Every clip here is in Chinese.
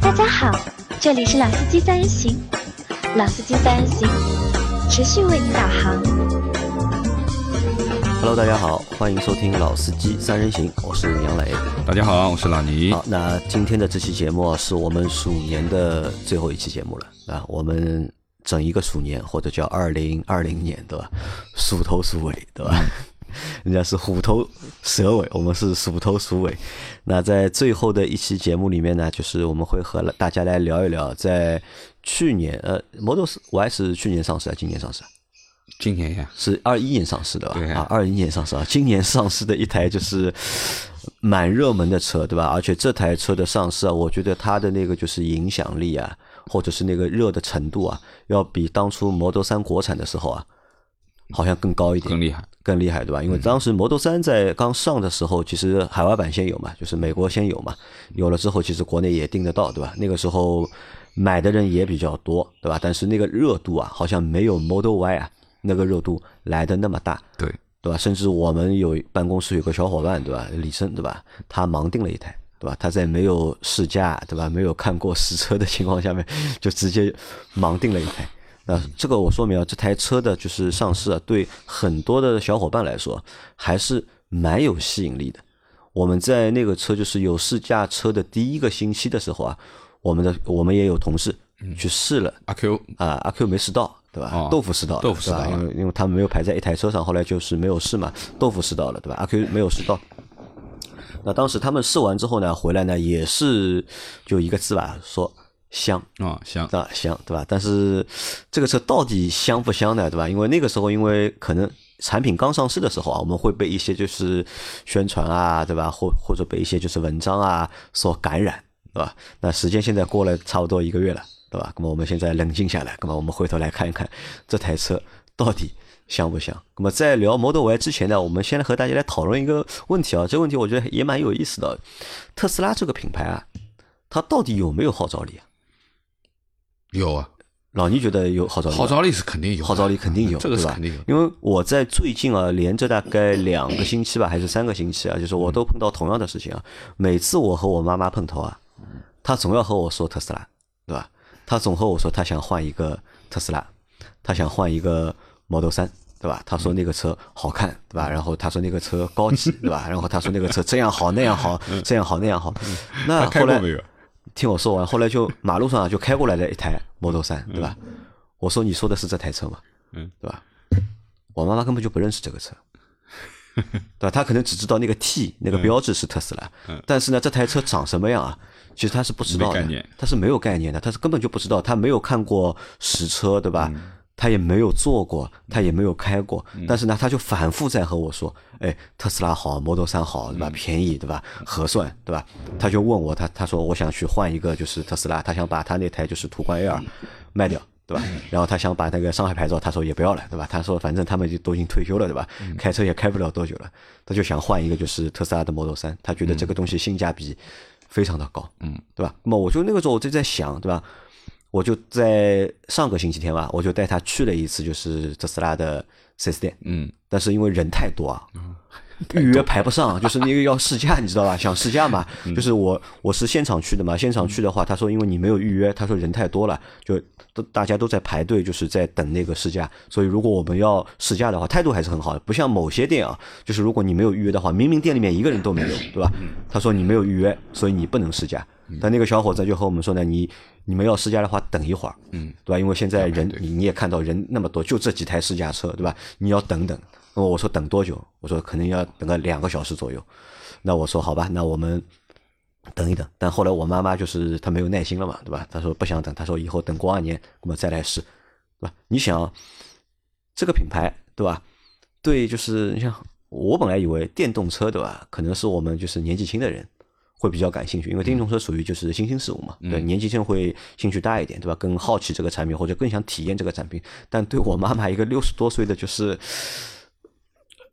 大家好，这里是老司机三人行，老司机三人行持续为您导航。Hello，大家好，欢迎收听《老司机三人行》，我是杨磊。大家好，我是老倪。好，那今天的这期节目是我们鼠年的最后一期节目了啊，我们整一个鼠年或者叫二零二零年，对吧？鼠头鼠尾，对吧？人家是虎头蛇尾，我们是鼠头鼠尾。那在最后的一期节目里面呢，就是我们会和大家来聊一聊，在去年呃，Model Y 是去年上市啊，今年上市啊？今年呀，是二一年上市的吧？对二一年上市啊，今年上市的一台就是蛮热门的车，对吧？而且这台车的上市啊，我觉得它的那个就是影响力啊，或者是那个热的程度啊，要比当初 Model 三国产的时候啊，好像更高一点，更厉害。更厉害，对吧？因为当时 Model 三在刚上的时候，其实海外版先有嘛，就是美国先有嘛，有了之后，其实国内也订得到，对吧？那个时候买的人也比较多，对吧？但是那个热度啊，好像没有 Model Y 啊那个热度来的那么大，对，对吧？甚至我们有办公室有个小伙伴，对吧？李生，对吧？他盲订了一台，对吧？他在没有试驾，对吧？没有看过实车的情况下面，就直接盲定了一台。那这个我说明啊，这台车的就是上市啊，对很多的小伙伴来说还是蛮有吸引力的。我们在那个车就是有试驾车的第一个星期的时候啊，我们的我们也有同事去试了阿 Q 啊，阿 Q 没试到，对吧？哦豆腐试到了，豆腐试到因为因为他们没有排在一台车上，后来就是没有试嘛，豆腐试到了，对吧？阿 Q 没有试到。那当时他们试完之后呢，回来呢也是就一个字吧，说香。啊，香啊，香，对吧？但是这个车到底香不香呢？对吧？因为那个时候，因为可能产品刚上市的时候啊，我们会被一些就是宣传啊，对吧？或或者被一些就是文章啊所感染，对吧？那时间现在过了差不多一个月了，对吧？那么我们现在冷静下来，那么我们回头来看一看这台车到底香不香？那么在聊 Model Y 之前呢，我们先来和大家来讨论一个问题啊，这个问题我觉得也蛮有意思的。特斯拉这个品牌啊，它到底有没有号召力啊？有啊，老倪觉得有号召力，号召力是肯定有，号召力肯定有，这个是肯定有。因为我在最近啊，连着大概两个星期吧，还是三个星期啊，就是我都碰到同样的事情啊。每次我和我妈妈碰头啊，她总要和我说特斯拉，对吧？她总和我说她想换一个特斯拉，她想换一个 Model 三。对吧？他说那个车好看，对吧？然后他说那个车高级，对吧？然后他说那个车这样好那样好，这样好那样好。那 后来？听我说完，后来就马路上啊就开过来了一台 Model 三对吧？我说你说的是这台车吗？嗯，对吧？我妈妈根本就不认识这个车，对吧？她可能只知道那个 T 那个标志是特斯拉，但是呢，这台车长什么样啊？其实她是不知道的她是没有概念的，她是根本就不知道，她没有看过实车，对吧？她也没有坐过，他也没有开过，但是呢，他就反复在和我说：“哎，特斯拉好，Model 3好，对吧？便宜，对吧？合算，对吧？”他就问我，他他说我想去换一个就是特斯拉，他想把他那台就是途观 L 卖掉。对吧？然后他想把那个上海牌照，他说也不要了，对吧？他说反正他们就都已经退休了，对吧？开车也开不了多久了，他就想换一个就是特斯拉的 Model 三他觉得这个东西性价比非常的高，嗯，对吧？那么我就那个时候我就在想，对吧？我就在上个星期天吧，我就带他去了一次就是特斯拉的四 S 店，嗯，但是因为人太多啊，预约排不上，就是那个要试驾，你知道吧？想试驾嘛，就是我我是现场去的嘛，现场去的话，他说因为你没有预约，他说人太多了，就都大家都在排队，就是在等那个试驾，所以如果我们要试驾的话，态度还是很好的，不像某些店啊，就是如果你没有预约的话，明明店里面一个人都没有，对吧？他说你没有预约，所以你不能试驾。但那个小伙子就和我们说呢，你你们要试驾的话，等一会儿，嗯，对吧？因为现在人你你也看到人那么多，就这几台试驾车，对吧？你要等等。那么我说等多久？我说可能要等个两个小时左右。那我说好吧，那我们等一等。但后来我妈妈就是她没有耐心了嘛，对吧？她说不想等，她说以后等过完年我们再来试，对吧？你想这个品牌，对吧？对，就是你像我本来以为电动车，对吧？可能是我们就是年纪轻的人会比较感兴趣，因为电动车属于就是新兴事物嘛，对，年纪轻会兴趣大一点，对吧？更好奇这个产品或者更想体验这个产品。但对我妈妈一个六十多岁的，就是。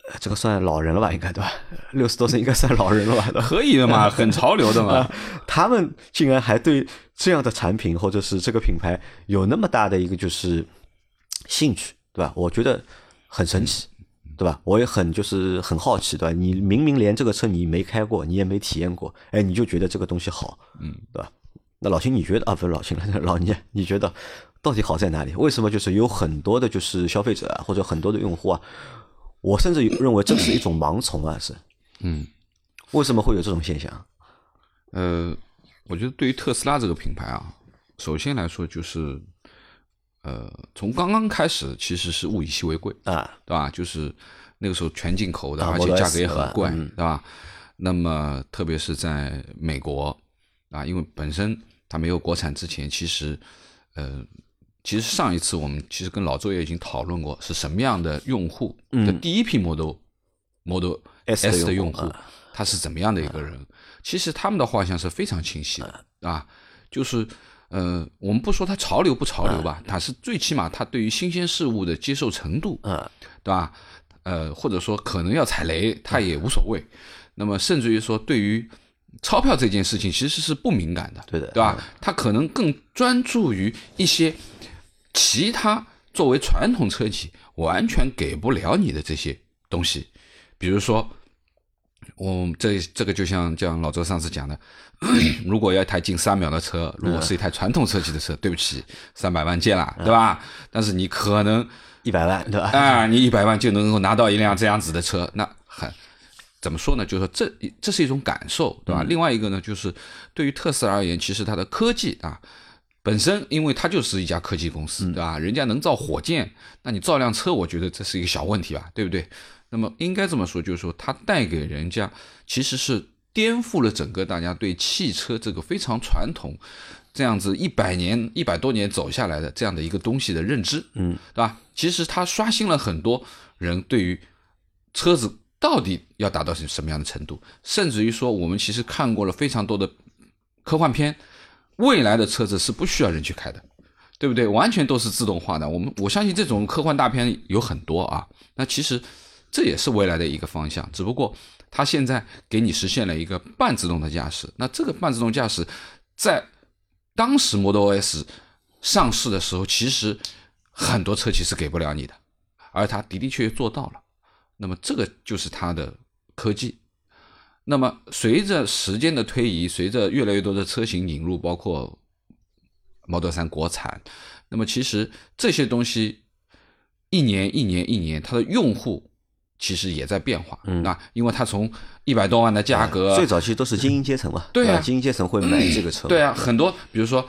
呃这个算老人了吧，应该对吧？六十多岁应该算老人了吧 可以的嘛，很潮流的嘛。他们竟然还对这样的产品或者是这个品牌有那么大的一个就是兴趣，对吧？我觉得很神奇，对吧？我也很就是很好奇，对吧？你明明连这个车你没开过，你也没体验过，哎，你就觉得这个东西好，嗯，对吧？那老秦，你觉得啊？不是老秦了，老倪，你觉得到底好在哪里？为什么就是有很多的，就是消费者啊，或者很多的用户啊？我甚至认为这是一种盲从啊，是，嗯，为什么会有这种现象？呃，我觉得对于特斯拉这个品牌啊，首先来说就是，呃，从刚刚开始其实是物以稀为贵，啊，对吧？就是那个时候全进口的，啊而且价格也很贵，嗯对吧？那么特别是在美国啊，因为本身它没有国产之前，其实呃，其实上一次我们其实跟老周也已经讨论过，是什么样的用户的第一批 Model、Model S 的用用户他是怎么样的一个人？其实他们的画像是非常清晰的啊，就是呃，我们不说它潮流不潮流吧，它是最起码它对于新鲜事物的接受程度，嗯，对吧？呃，或者说可能要踩雷，它也无所谓。那么甚至于说，对于钞票这件事情，其实是不敏感的，对的对吧？他可能更专注于一些其他作为传统车企完全给不了你的这些东西，比如说。我这这个就像像老周上次讲的，如果要一台近三秒的车，如果是一台传统车企的车，对不起，三百万见了，对吧？但是你可能一百万，对吧？啊，你一百万就能够拿到一辆这样子的车，那很怎么说呢？就是说这这是一种感受，对吧？另外一个呢，就是对于特斯拉而言，其实它的科技啊本身，因为它就是一家科技公司，对吧？人家能造火箭，那你造辆车，我觉得这是一个小问题吧，对不对？那么应该这么说，就是说它带给人家其实是颠覆了整个大家对汽车这个非常传统。这样子一百年、一百多年走下来的这样的一个东西的认知，嗯，对吧？其实它刷新了很多人对于车子到底要达到什什么样的程度，甚至于说，我们其实看过了非常多的科幻片，未来的车子是不需要人去开的，对不对？完全都是自动化的。我们我相信这种科幻大片有很多啊。那其实这也是未来的一个方向，只不过它现在给你实现了一个半自动的驾驶。那这个半自动驾驶在当时 Model S 上市的时候，其实很多车企是给不了你的，而它的的确确做到了。那么这个就是它的科技。那么随着时间的推移，随着越来越多的车型引入，包括 Model 3国产，那么其实这些东西一年一年一年，它的用户其实也在变化。嗯那因为它从一百多万的价格，最早期都是精英阶层嘛，对啊精英阶层会买这个车，对啊，很多比如说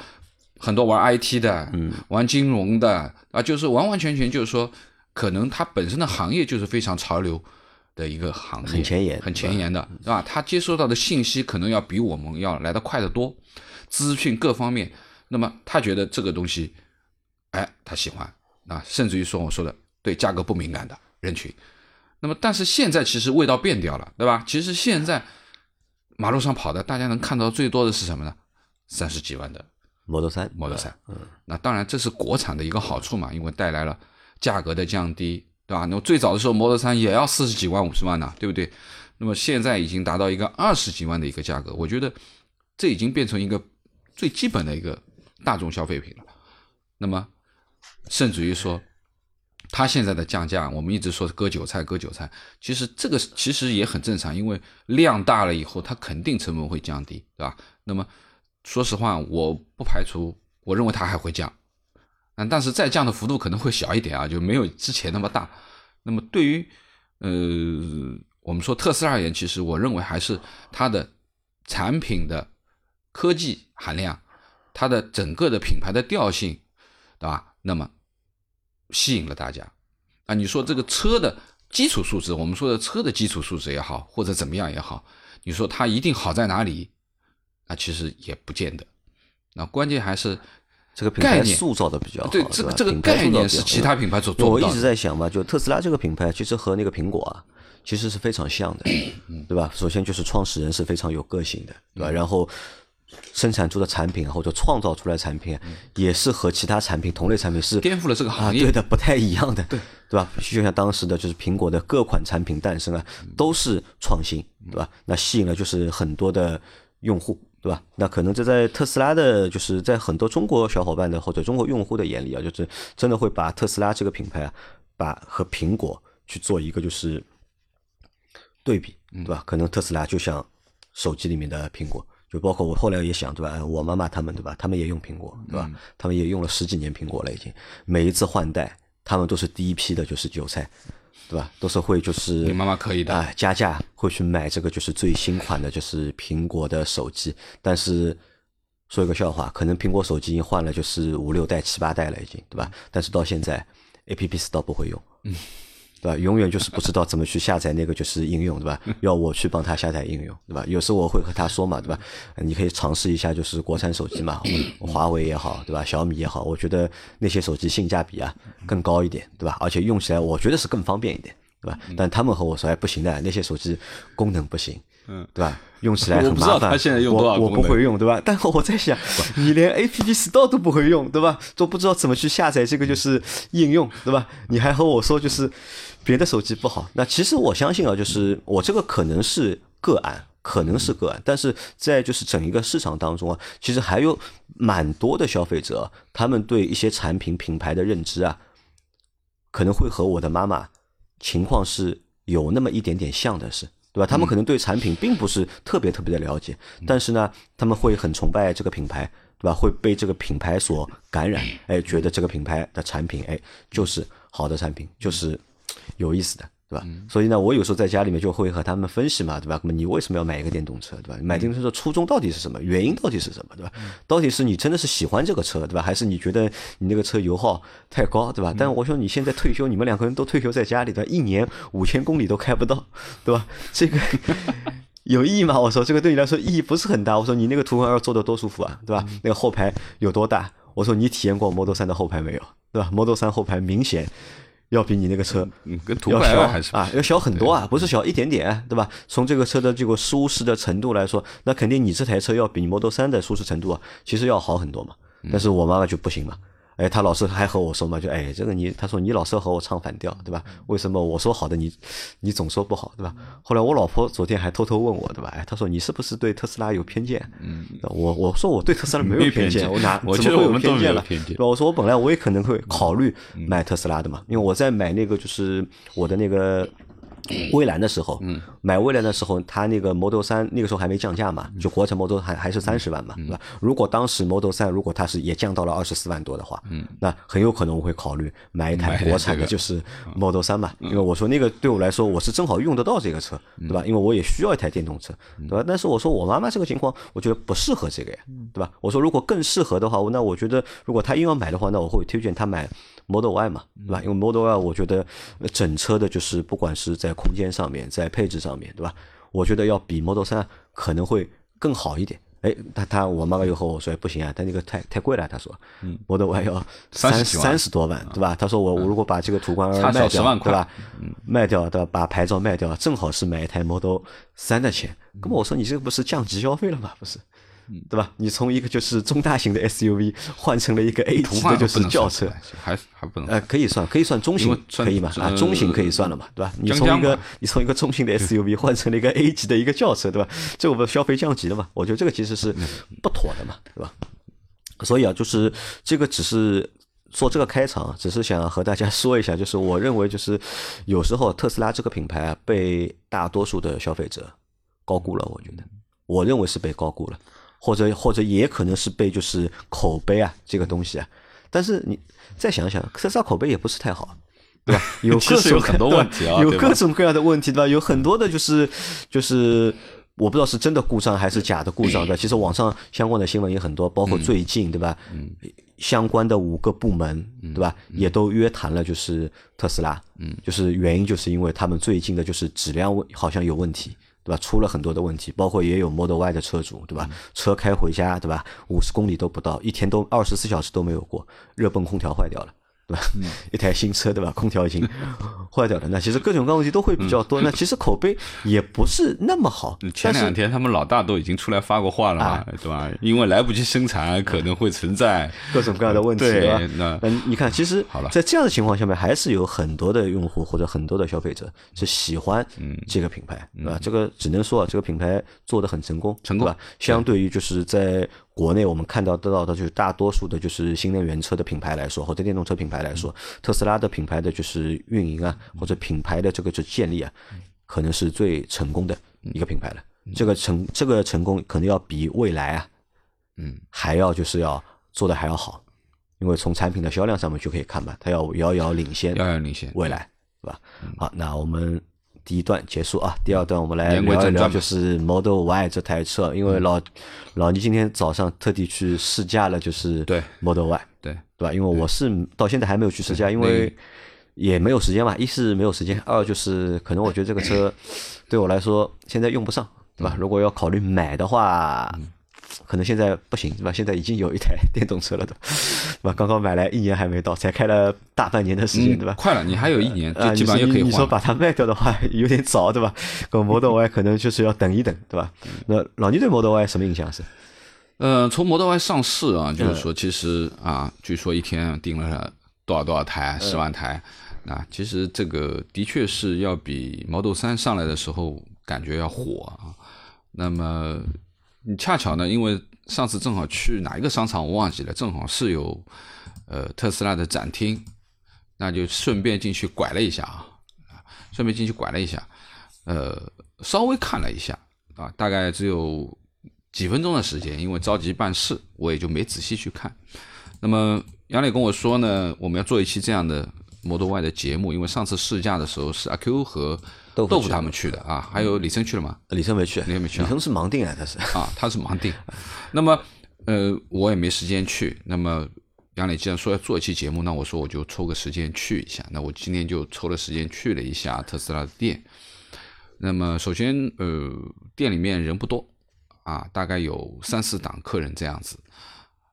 很多玩 IT 的，嗯，玩金融的啊，就是完完全全就是说，可能它本身的行业就是非常潮流的一个行业，很前沿很前沿的，是吧？他接收到的信息可能要比我们要来得快得多，资讯各方面，那么他觉得这个东西，哎，他喜欢啊，甚至于说我说的对价格不敏感的人群。那么，但是现在其实味道变掉了，对吧？其实现在马路上跑的，大家能看到最多的是什么呢？三十几万的 Model 三 Model 3。那当然这是国产的一个好处嘛，因为带来了价格的降低，对吧？那么最早的时候 Model 三也要四十几万、五十万呢，对不对？那么现在已经达到一个二十几万的一个价格，我觉得这已经变成一个最基本的一个大众消费品了。那么甚至于说，它现在的降价，我们一直说割韭菜，割韭菜，其实这个其实也很正常，因为量大了以后，它肯定成本会降低，对吧？那么说实话，我不排除，我认为它还会降，嗯，但是再降的幅度可能会小一点啊，就没有之前那么大。那么对于呃我们说特斯拉而言，其实我认为还是它的产品的科技含量，它的整个的品牌的调性，对吧？那么吸引了大家啊。你说这个车的基础素质，我们说的车的基础素质也好，或者怎么样也好，你说它一定好在哪里？那，其实也不见得。那关键还是这个品概念牌塑造的比较好，对这个这个概念是其他品牌所因为我一直做不到的。在想嘛，就特斯拉这个品牌，其实和那个苹果啊，其实是非常像的，嗯 对吧？首先就是创始人是非常有个性的，对吧？然后生产出的产品啊或者创造出来的产品啊，也是和其他产品同类产品是嗯颠覆了这个啊，行业对的，不太一样的，对对吧？就像当时的就是苹果的各款产品诞生啊，嗯都是创新，对吧？那吸引了就是很多的用户，对吧？那可能这在特斯拉的，就是在很多中国小伙伴的或者中国用户的眼里啊，就是真的会把特斯拉这个品牌啊，把和苹果去做一个就是对比，对吧？可能特斯拉就像手机里面的苹果，就包括我后来也想，对吧？我妈妈他们，对吧？他们也用苹果，对吧？他们也用了十几年苹果了，已经每一次换代，他们都是第一批的，就是韭菜。对吧？都是会就是你妈妈可以的啊，加价会去买这个就是最新款的，就是苹果的手机。但是说一个笑话，可能苹果手机已经换了就是五六代、七八代了，已经对吧？但是到现在，A P P Store 不会用，嗯，对吧？永远就是不知道怎么去下载那个就是应用，对吧？要我去帮他下载应用，对吧？有时候我会和他说嘛，对吧？你可以尝试一下就是国产手机嘛，华为也好，对吧？小米也好，我觉得那些手机性价比啊更高一点，对吧？而且用起来我觉得是更方便一点。对吧？但他们和我说，哎，不行的，那些手机功能不行，嗯，对吧？用起来很麻烦。他现在用多少我不会用，对吧？但是我在想，你连 A P P Store 都不会用，对吧？都不知道怎么去下载这个就是应用，对吧？你还和我说就是别的手机不好。那其实我相信啊，就是我这个可能是个案，可能是个案，但是在就是整一个市场当中啊，其实还有蛮多的消费者，他们对一些产品品牌的认知啊，可能会和我的妈妈。情况是有那么一点点像的，是对吧？他们可能对产品并不是特别特别的了解，但是呢，他们会很崇拜这个品牌，对吧？会被这个品牌所感染，哎，觉得这个品牌的产品，哎，就是好的产品，就是有意思的。对吧？所以呢，我有时候在家里面就会和他们分析嘛，对吧？那么你为什么要买一个电动车，对吧？买电动车的初衷到底是什么？原因到底是什么，对吧？到底是你真的是喜欢这个车，对吧？还是你觉得你那个车油耗太高，对吧？但我说你现在退休，你们两个人都退休在家里，对吧？一年五千公里都开不到，对吧？这个 有意义吗？我说这个对你来说意义不是很大。我说你那个途观二坐的多舒服啊，对吧？那个后排有多大？我说你体验过 Model 三的后排没有，对吧？Model 三后排明显。要比你那个车跟途观小还是啊，要小很多啊，不是小一点点，对吧？从这个车的这个舒适的程度来说，那肯定你这台车要比 Model 三的舒适程度啊，其实要好很多嘛。但是我妈妈就不行嘛。哎，他老是还和我说嘛，就哎，这个你，他说你老是和我唱反调，对吧？为什么我说好的你，你总说不好，对吧？后来我老婆昨天还偷偷问我，对吧？哎，他说你是不是对特斯拉有偏见？嗯，我我说我对特斯拉没有偏见，我哪怎么会有偏见了？对吧？我说我本来我也可能会考虑买特斯拉的嘛，因为我在买那个就是我的那个。蔚蓝的时候，嗯买蔚蓝的时候，它那个 Model 三那个时候还没降价嘛，就国产 Model 还还是三十万嘛，对吧？如果当时 Model 三如果它是也降到了二十四万多的话，嗯那很有可能我会考虑买一台国产的，就是 Model 三嘛，因为我说那个对我来说我是正好用得到这个车，对吧？因为我也需要一台电动车，对吧？但是我说我妈妈这个情况，我觉得不适合这个呀，对吧？我说如果更适合的话，那我觉得如果她硬要买的话，那我会推荐她买。Model Y 嘛，对吧？因为 Model Y 我觉得整车的就是不管是在空间上面，在配置上面对吧？我觉得要比 Model 三可能会更好一点。哎，他他我妈妈又和我说不行啊，他那个太太贵了。他说，Model Y 要三三十多万，对吧？他说我我如果把这个途观二卖掉，对吧？卖掉对吧？把牌照卖掉，正好是买一台 Model 三的钱。那么我说你这个不是降级消费了吗？不是。对吧？你从一个就是中大型的 SUV 换成了一个 A 级的就是轿车，还还不能？呃，可以算，可以算中型，可以嘛？啊，中型可以算了嘛？对吧？你从一个你从一个中型的 SUV 换成了一个 A 级的一个轿车，对吧？这我们消费降级了嘛？我觉得这个其实是不妥的嘛，对吧？所以啊，就是这个只是做这个开场，只是想和大家 说一下，就是我认为就是有时候特斯拉这个品牌啊，被大多数的消费者高估了，我觉得，我认为是被高估了。或者或者也可能是被就是口碑啊这个东西啊，但是你再想想，特斯拉口碑也不是太好，对吧？有 各种很多问题啊，有各种各样的问题，对吧？有很多的就是就是我不知道是真的故障还是假的故障，对吧？其实网上相关的新闻也很多，包括最近对吧？嗯，相关的五个部门对吧，也都约谈了，就是特斯拉，嗯，就是原因就是因为他们最近的就是质量问好像有问题。对吧？出了很多的问题，包括也有 Model Y 的车主，对吧？车开回家，对吧？五十公里都不到，一天都二十四小时都没有过，热泵空调坏掉了，对吧？一台新车，对吧？空调已经 坏掉了，那其实各种各样问题都会比较多。那其实口碑也不是那么好。前两天他们老大都已经出来发过话了嘛，对吧？因为来不及生产，可能会存在 各种各样的问题。对，那那你看，其实好了，在这样的情况下面，还是有很多的用户或者很多的消费者是喜欢这个品牌，对吧？这个只能说啊，这个品牌做的很成功，成功吧？相对于就是在。国内我们看到得到的就是大多数的，就是新能源车的品牌来说，或者电动车品牌来说，特斯拉的品牌的就是运营啊，或者品牌的这个就建立啊，可能是最成功的一个品牌了。这个成这个成功可能要比未来啊，嗯，还要就是要做的还要好，因为从产品的销量上面就可以看嘛，它要遥遥领先，遥遥领先。未来，是吧？好，那我们。第一段结束啊，第二段我们来聊一聊，就是 Model Y 这台车，因为老老倪今天早上特地去试驾了，就是对。Model Y，对。对吧？因为我是到现在还没有去试驾，因为也没有时间嘛，一是没有时间，二就是可能我觉得这个车对我来说现在用不上，对吧？如果要考虑买的话。可能现在不行，对吧？现在已经有一台电动车了，对吧？刚刚买来一年还没到，才开了大半年的时间，对吧？快了，你还有一年，就基本上就可以换你说把它卖掉的话，有点早，对吧？跟 Model Y 可能就是要等一等，对吧？那老倪对 Model Y 什么印象是？呃，从 Model Y 上市啊，就是说，其实啊，据说一天订了多少多少台，十万台，啊其实这个的确是要比 Model 三上来的时候感觉要火啊。那么。你恰巧呢，因为上次正好去哪一个商场我忘记了，正好是有呃特斯拉的展厅，那就顺便进去拐了一下啊，顺便进去拐了一下，呃，稍微看了一下啊，大概只有几分钟的时间，因为着急办事，我也就没仔细去看。那么杨磊跟我说呢，我们要做一期这样的 Model Y 的节目，因为上次试驾的时候是阿 Q 和。豆腐他们去的啊，还有李生去了吗？李生没去，李生没去。李生是盲定啊，他是啊，他是盲定。那么，呃，我也没时间去。那么，杨磊既然说要做一期节目，那我说我就抽个时间去一下。那我今天就抽了时间去了一下特斯拉的店。那么，首先，呃，店里面人不多啊，大概有三四档客人这样子。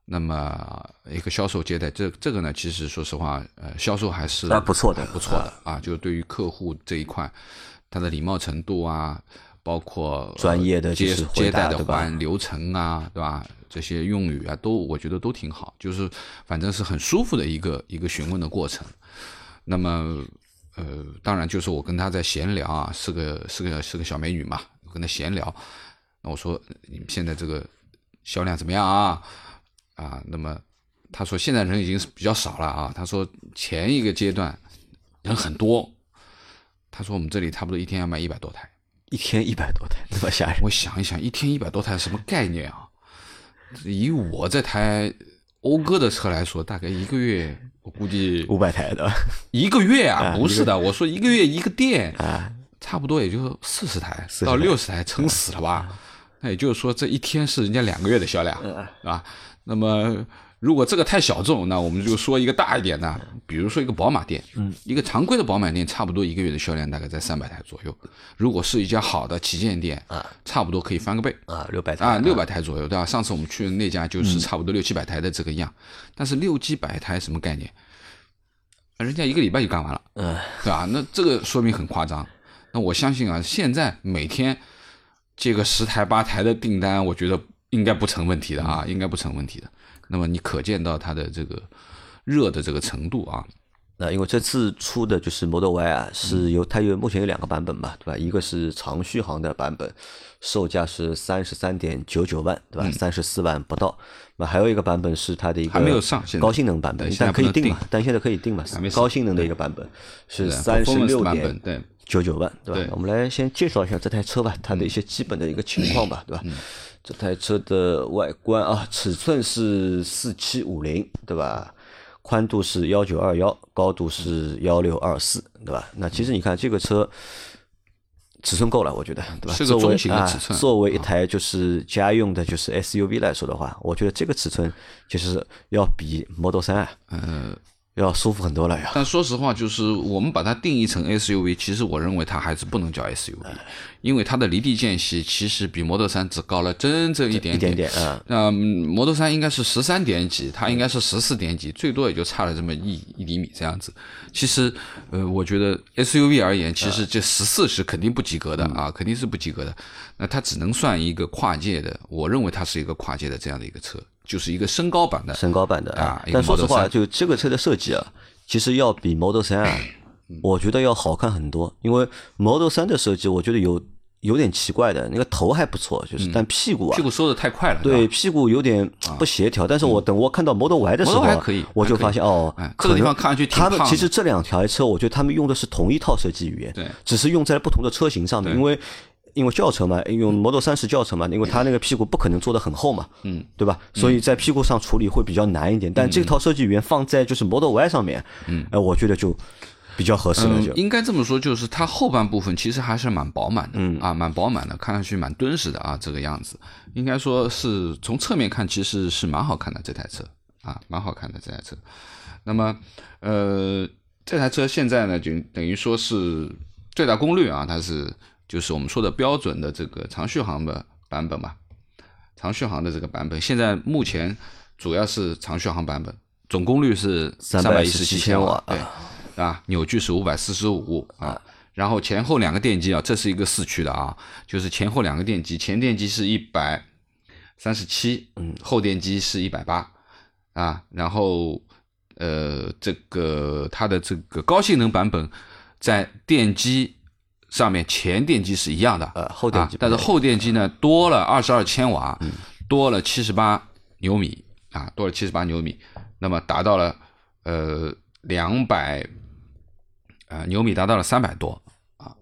那么，一个销售接待，这这个呢，其实说实话，呃，销售还是不错的，不错的啊。就对于客户这一块。他的礼貌程度啊，包括专业的接接待的环流程啊，对吧？这些用语啊，都我觉得都挺好，就是反正是很舒服的一个一个询问的过程。那么，呃，当然就是我跟他在闲聊啊，是个是个是个小美女嘛，我跟她闲聊。那我说你们现在这个销量怎么样啊？啊，那么他说现在人已经是比较少了啊。他说前一个阶段人很多。他说：“我们这里差不多一天要卖一百多台，一天一百多台，这么吓人。我想一想，一天一百多台什么概念啊？以我这台讴歌的车来说，大概一个月我估计五百台的。一个月 啊？不是的，我说一个月一个店啊，差不多也就四十台到六十台，撑死了吧？那也就是说，这一天是人家两个月的销量，是吧？那么。”如果这个太小众，那我们就说一个大一点的，比如说一个宝马店，嗯，一个常规的宝马店，差不多一个月的销量大概在三百台左右。如果是一家好的旗舰店，啊，差不多可以翻个倍，啊，六百台，啊，六百台左右，对吧？上次我们去的那家就是差不多六七百台的这个样，但是六七百台什么概念？人家一个礼拜就干完了，嗯，对吧？那这个说明很夸张。那我相信啊，现在每天接个十台八台的订单，我觉得应该不成问题的啊，应该不成问题的。那么你可见到它的这个热的这个程度啊？那因为这次出的就是 Model Y 啊，是由它有目前有两个版本嘛，对吧？一个是长续航的版本，售价是三十三点九九万，对吧？三十四万不到。那还有一个版本是它的一个还没有上高性能版本，但可以定嘛？但现在可以定嘛？高性能的一个版本是三十六点九九万，对吧？我们来先介绍一下这台车吧，它的一些基本的一个情况吧，对吧？这台车的外观啊，尺寸是四七五零，对吧？宽度是幺九二幺，高度是幺六二四，对吧？那其实你看这个车尺寸够了，我觉得，对吧？是个中型的尺寸。作为一台就是家用的，就是 SUV 来说的话，我觉得这个尺寸其实要比 Model 三，呃，要舒服很多了呀。但说实话，就是我们把它定义成 SUV，其实我认为它还是不能叫 SUV，因为它的离地间隙其实比摩托三只高了整整一点一点点，嗯，那摩托三应该是十三点几，它应该是十四点几，最多也就差了这么一一厘米这样子。其实，呃，我觉得 SUV 而言，其实这十四是肯定不及格的啊，肯定是不及格的。那它只能算一个跨界的，我认为它是一个跨界的这样的一个车，就是一个升高版的。升高版的。啊但说实话，就这个车的设计啊，其实要比 Model 三啊，我觉得要好看很多。因为 Model 三的设计，我觉得有有点奇怪的，那个头还不错，就是但屁股啊屁，股收的太快了，对屁股有点不协调。但是我等我看到 Model Y 的时候我就发现哦这个地方看上去挺他们胖的。其实这两台车，我觉得他们用的是同一套设计语言，对。只是用在不同的车型上面，因为。因为轿车嘛，用 Model 三是轿车嘛，因为它那个屁股不可能做的很厚嘛，嗯，对吧？所以在屁股上处理会比较难一点。但这套设计语言放在就是 Model Y 上面，嗯，哎，我觉得就比较合适了，就。嗯，应该这么说，就是它后半部分其实还是蛮饱满的，嗯。啊，蛮饱满的，看上去蛮敦实的啊，这个样子，应该说是从侧面看，其实是蛮好看的这台车啊，蛮好看的这台车。那么，呃，这台车现在呢，就等于说是最大功率啊，它是就是我们说的标准的这个长续航的版本嘛，长续航的这个版本，现在目前主要是长续航版本，总功率是三百一十七317千瓦瓦，对。啊，扭矩是五百四十五啊，然后前后两个电机啊，这是一个四驱的啊，就是前后两个电机，前电机是一百三十七，嗯，后电机是一百八啊，然后呃，这个它的这个高性能版本在电机上面前电机是一样的，呃后电机啊，但是后电机呢多了二十二千瓦，多了七十八牛米啊，多了七十八牛米，那么达到了呃两百啊牛米达到了三百多啊，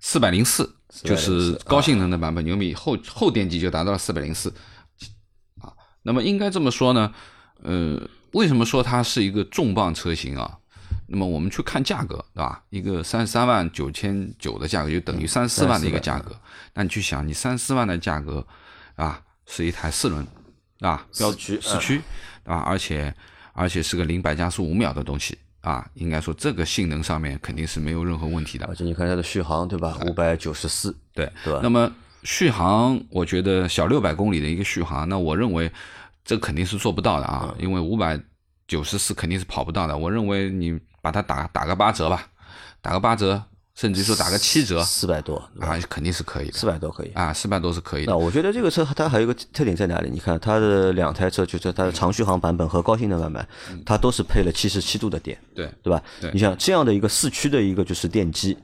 四百零四就是高性能的版本，牛米后后电机就达到了四百零四啊。那么应该这么说呢，呃，为什么说它是一个重磅车型啊？那么我们去看价格，对吧？一个三十三万九千九的价格，就等于三十四万的一个价格。那你去想，你三十四万的价格啊，是一台四轮啊，标四驱四驱啊，而且而且是个零百加速五秒的东西啊，应该说这个性能上面肯定是没有任何问题的而。且你看它的续航对吧？五百九十四，对，对吧那么续航，我觉得小六百公里的一个续航，那我认为这肯定是做不到的啊，因为五百九十四肯定是跑不到的。我认为你把它打打个八折吧，打个八折，甚至说打个七折四百多，啊，肯定是可以的四百多可以。啊，四百多是可以的那。我觉得这个车它还有一个特点在哪里？你看它的两台车，就是它的长续航版本和高性能版本，它都是配了七十七度的电，对对吧？对你像这样的一个四驱的一个就是电机，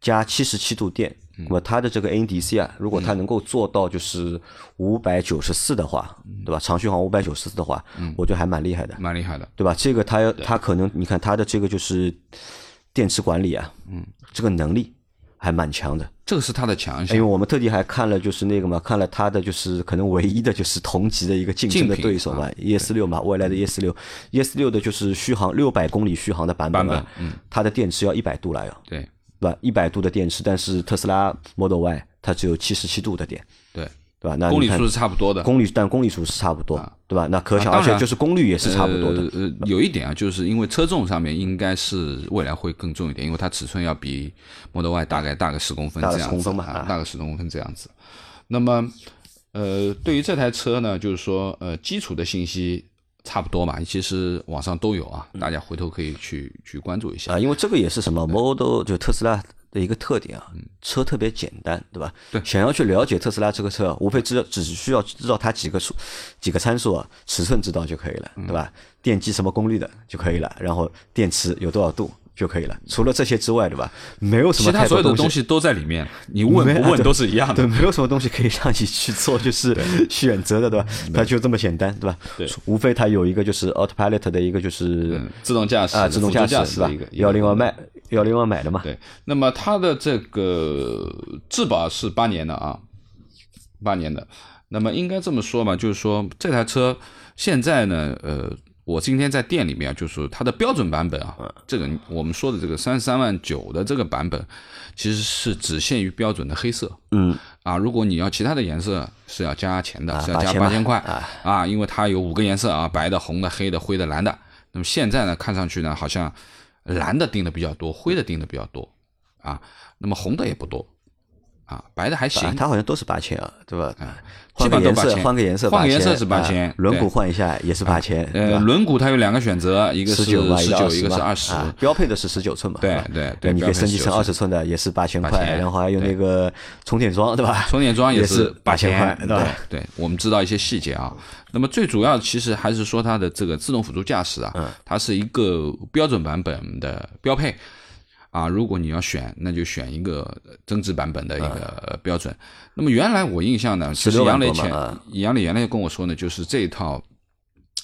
加七十七度电，那么它的这个 NDC 啊，如果它能够做到就是五百九十四的话，对吧？长续航五百九十四的话，我觉得还蛮厉害的，蛮厉害的，对吧？这个它要它可能你看它的这个就是电池管理啊，嗯，这个能力还蛮强的。这个是它的强项。因为。我们特地还看了，就是那个嘛，看了它的就是可能唯一的就是同级的一个竞争的对手嘛，ES 六嘛，未来的 ES 六，ES 六的就是续航六百公里续航的版本嘛它的电池要一百度来哦，对对吧？一百度的电池，但是特斯拉 Model Y 它只有七十七度的电，对，对吧？那公里数是差不多的。公里，但公里数是差不多，对吧？那可想啊而知，就是功率也是差不多的。呃。呃，有一点啊，就是因为车重上面应该是未来会更重一点，因为它尺寸要比 Model Y 大概大个十公分大个10这样子，啊大个十公分这样子。那么，呃，对于这台车呢，就是说，呃，基础的信息差不多嘛，其实网上都有啊，大家回头可以去去关注一下。啊，因为这个也是什么 Model 就特斯拉的一个特点啊，车特别简单，对吧？对想要去了解特斯拉这个车，无非知道只需要知道它几个数、几个参数啊，尺寸知道就可以了，对吧？电机什么功率的就可以了，然后电池有多少度就可以了。除了这些之外，对吧？没有什么其他所有的东东西都在里面，你问不问都是一样的对，的。没有什么东西可以让你去做，就是选择的，对吧？它就这么简单，对吧？对无非它有一个就是 Autopilot 的一个就是嗯，自动驾驶啊，自动驾驶是吧的一个？幺零万卖。卖幺零万买的嘛，对，那么它的这个质保是八年的啊，八年的。那么应该这么说嘛，就是说这台车现在呢，呃，我今天在店里面啊，就是它的标准版本啊，这个我们说的这个三十三万九的这个版本，其实是只限于标准的黑色。嗯，啊，如果你要其他的颜色是要加钱的，啊是要加8000八千块啊啊，因为它有五个颜色啊，白的、红的、黑的、灰的、蓝的。那那么现在呢，看上去呢，好像蓝的定的比较多，灰的定的比较多啊，那么红的也不多啊，白的还行。它好像都是八千啊，对吧？基本都八千，换个颜色，换个颜色是八千，轮毂换一下也是八千。呃，轮毂它有两个选择，一个是十九，一个是二十。标配的是十九寸嘛？对对对，你可以升级成二十寸的，也是八千块。然后还有那个充电桩，对吧？充电桩也是八千块，对吧？对，我们知道一些细节啊。那么最主要其实还是说它的这个自动辅助驾驶啊，它是一个标准版本的标配。啊，如果你要选，那就选一个增值版本的一个标准。那么原来我印象呢，其实杨磊前杨磊原来跟我说呢，就是这一套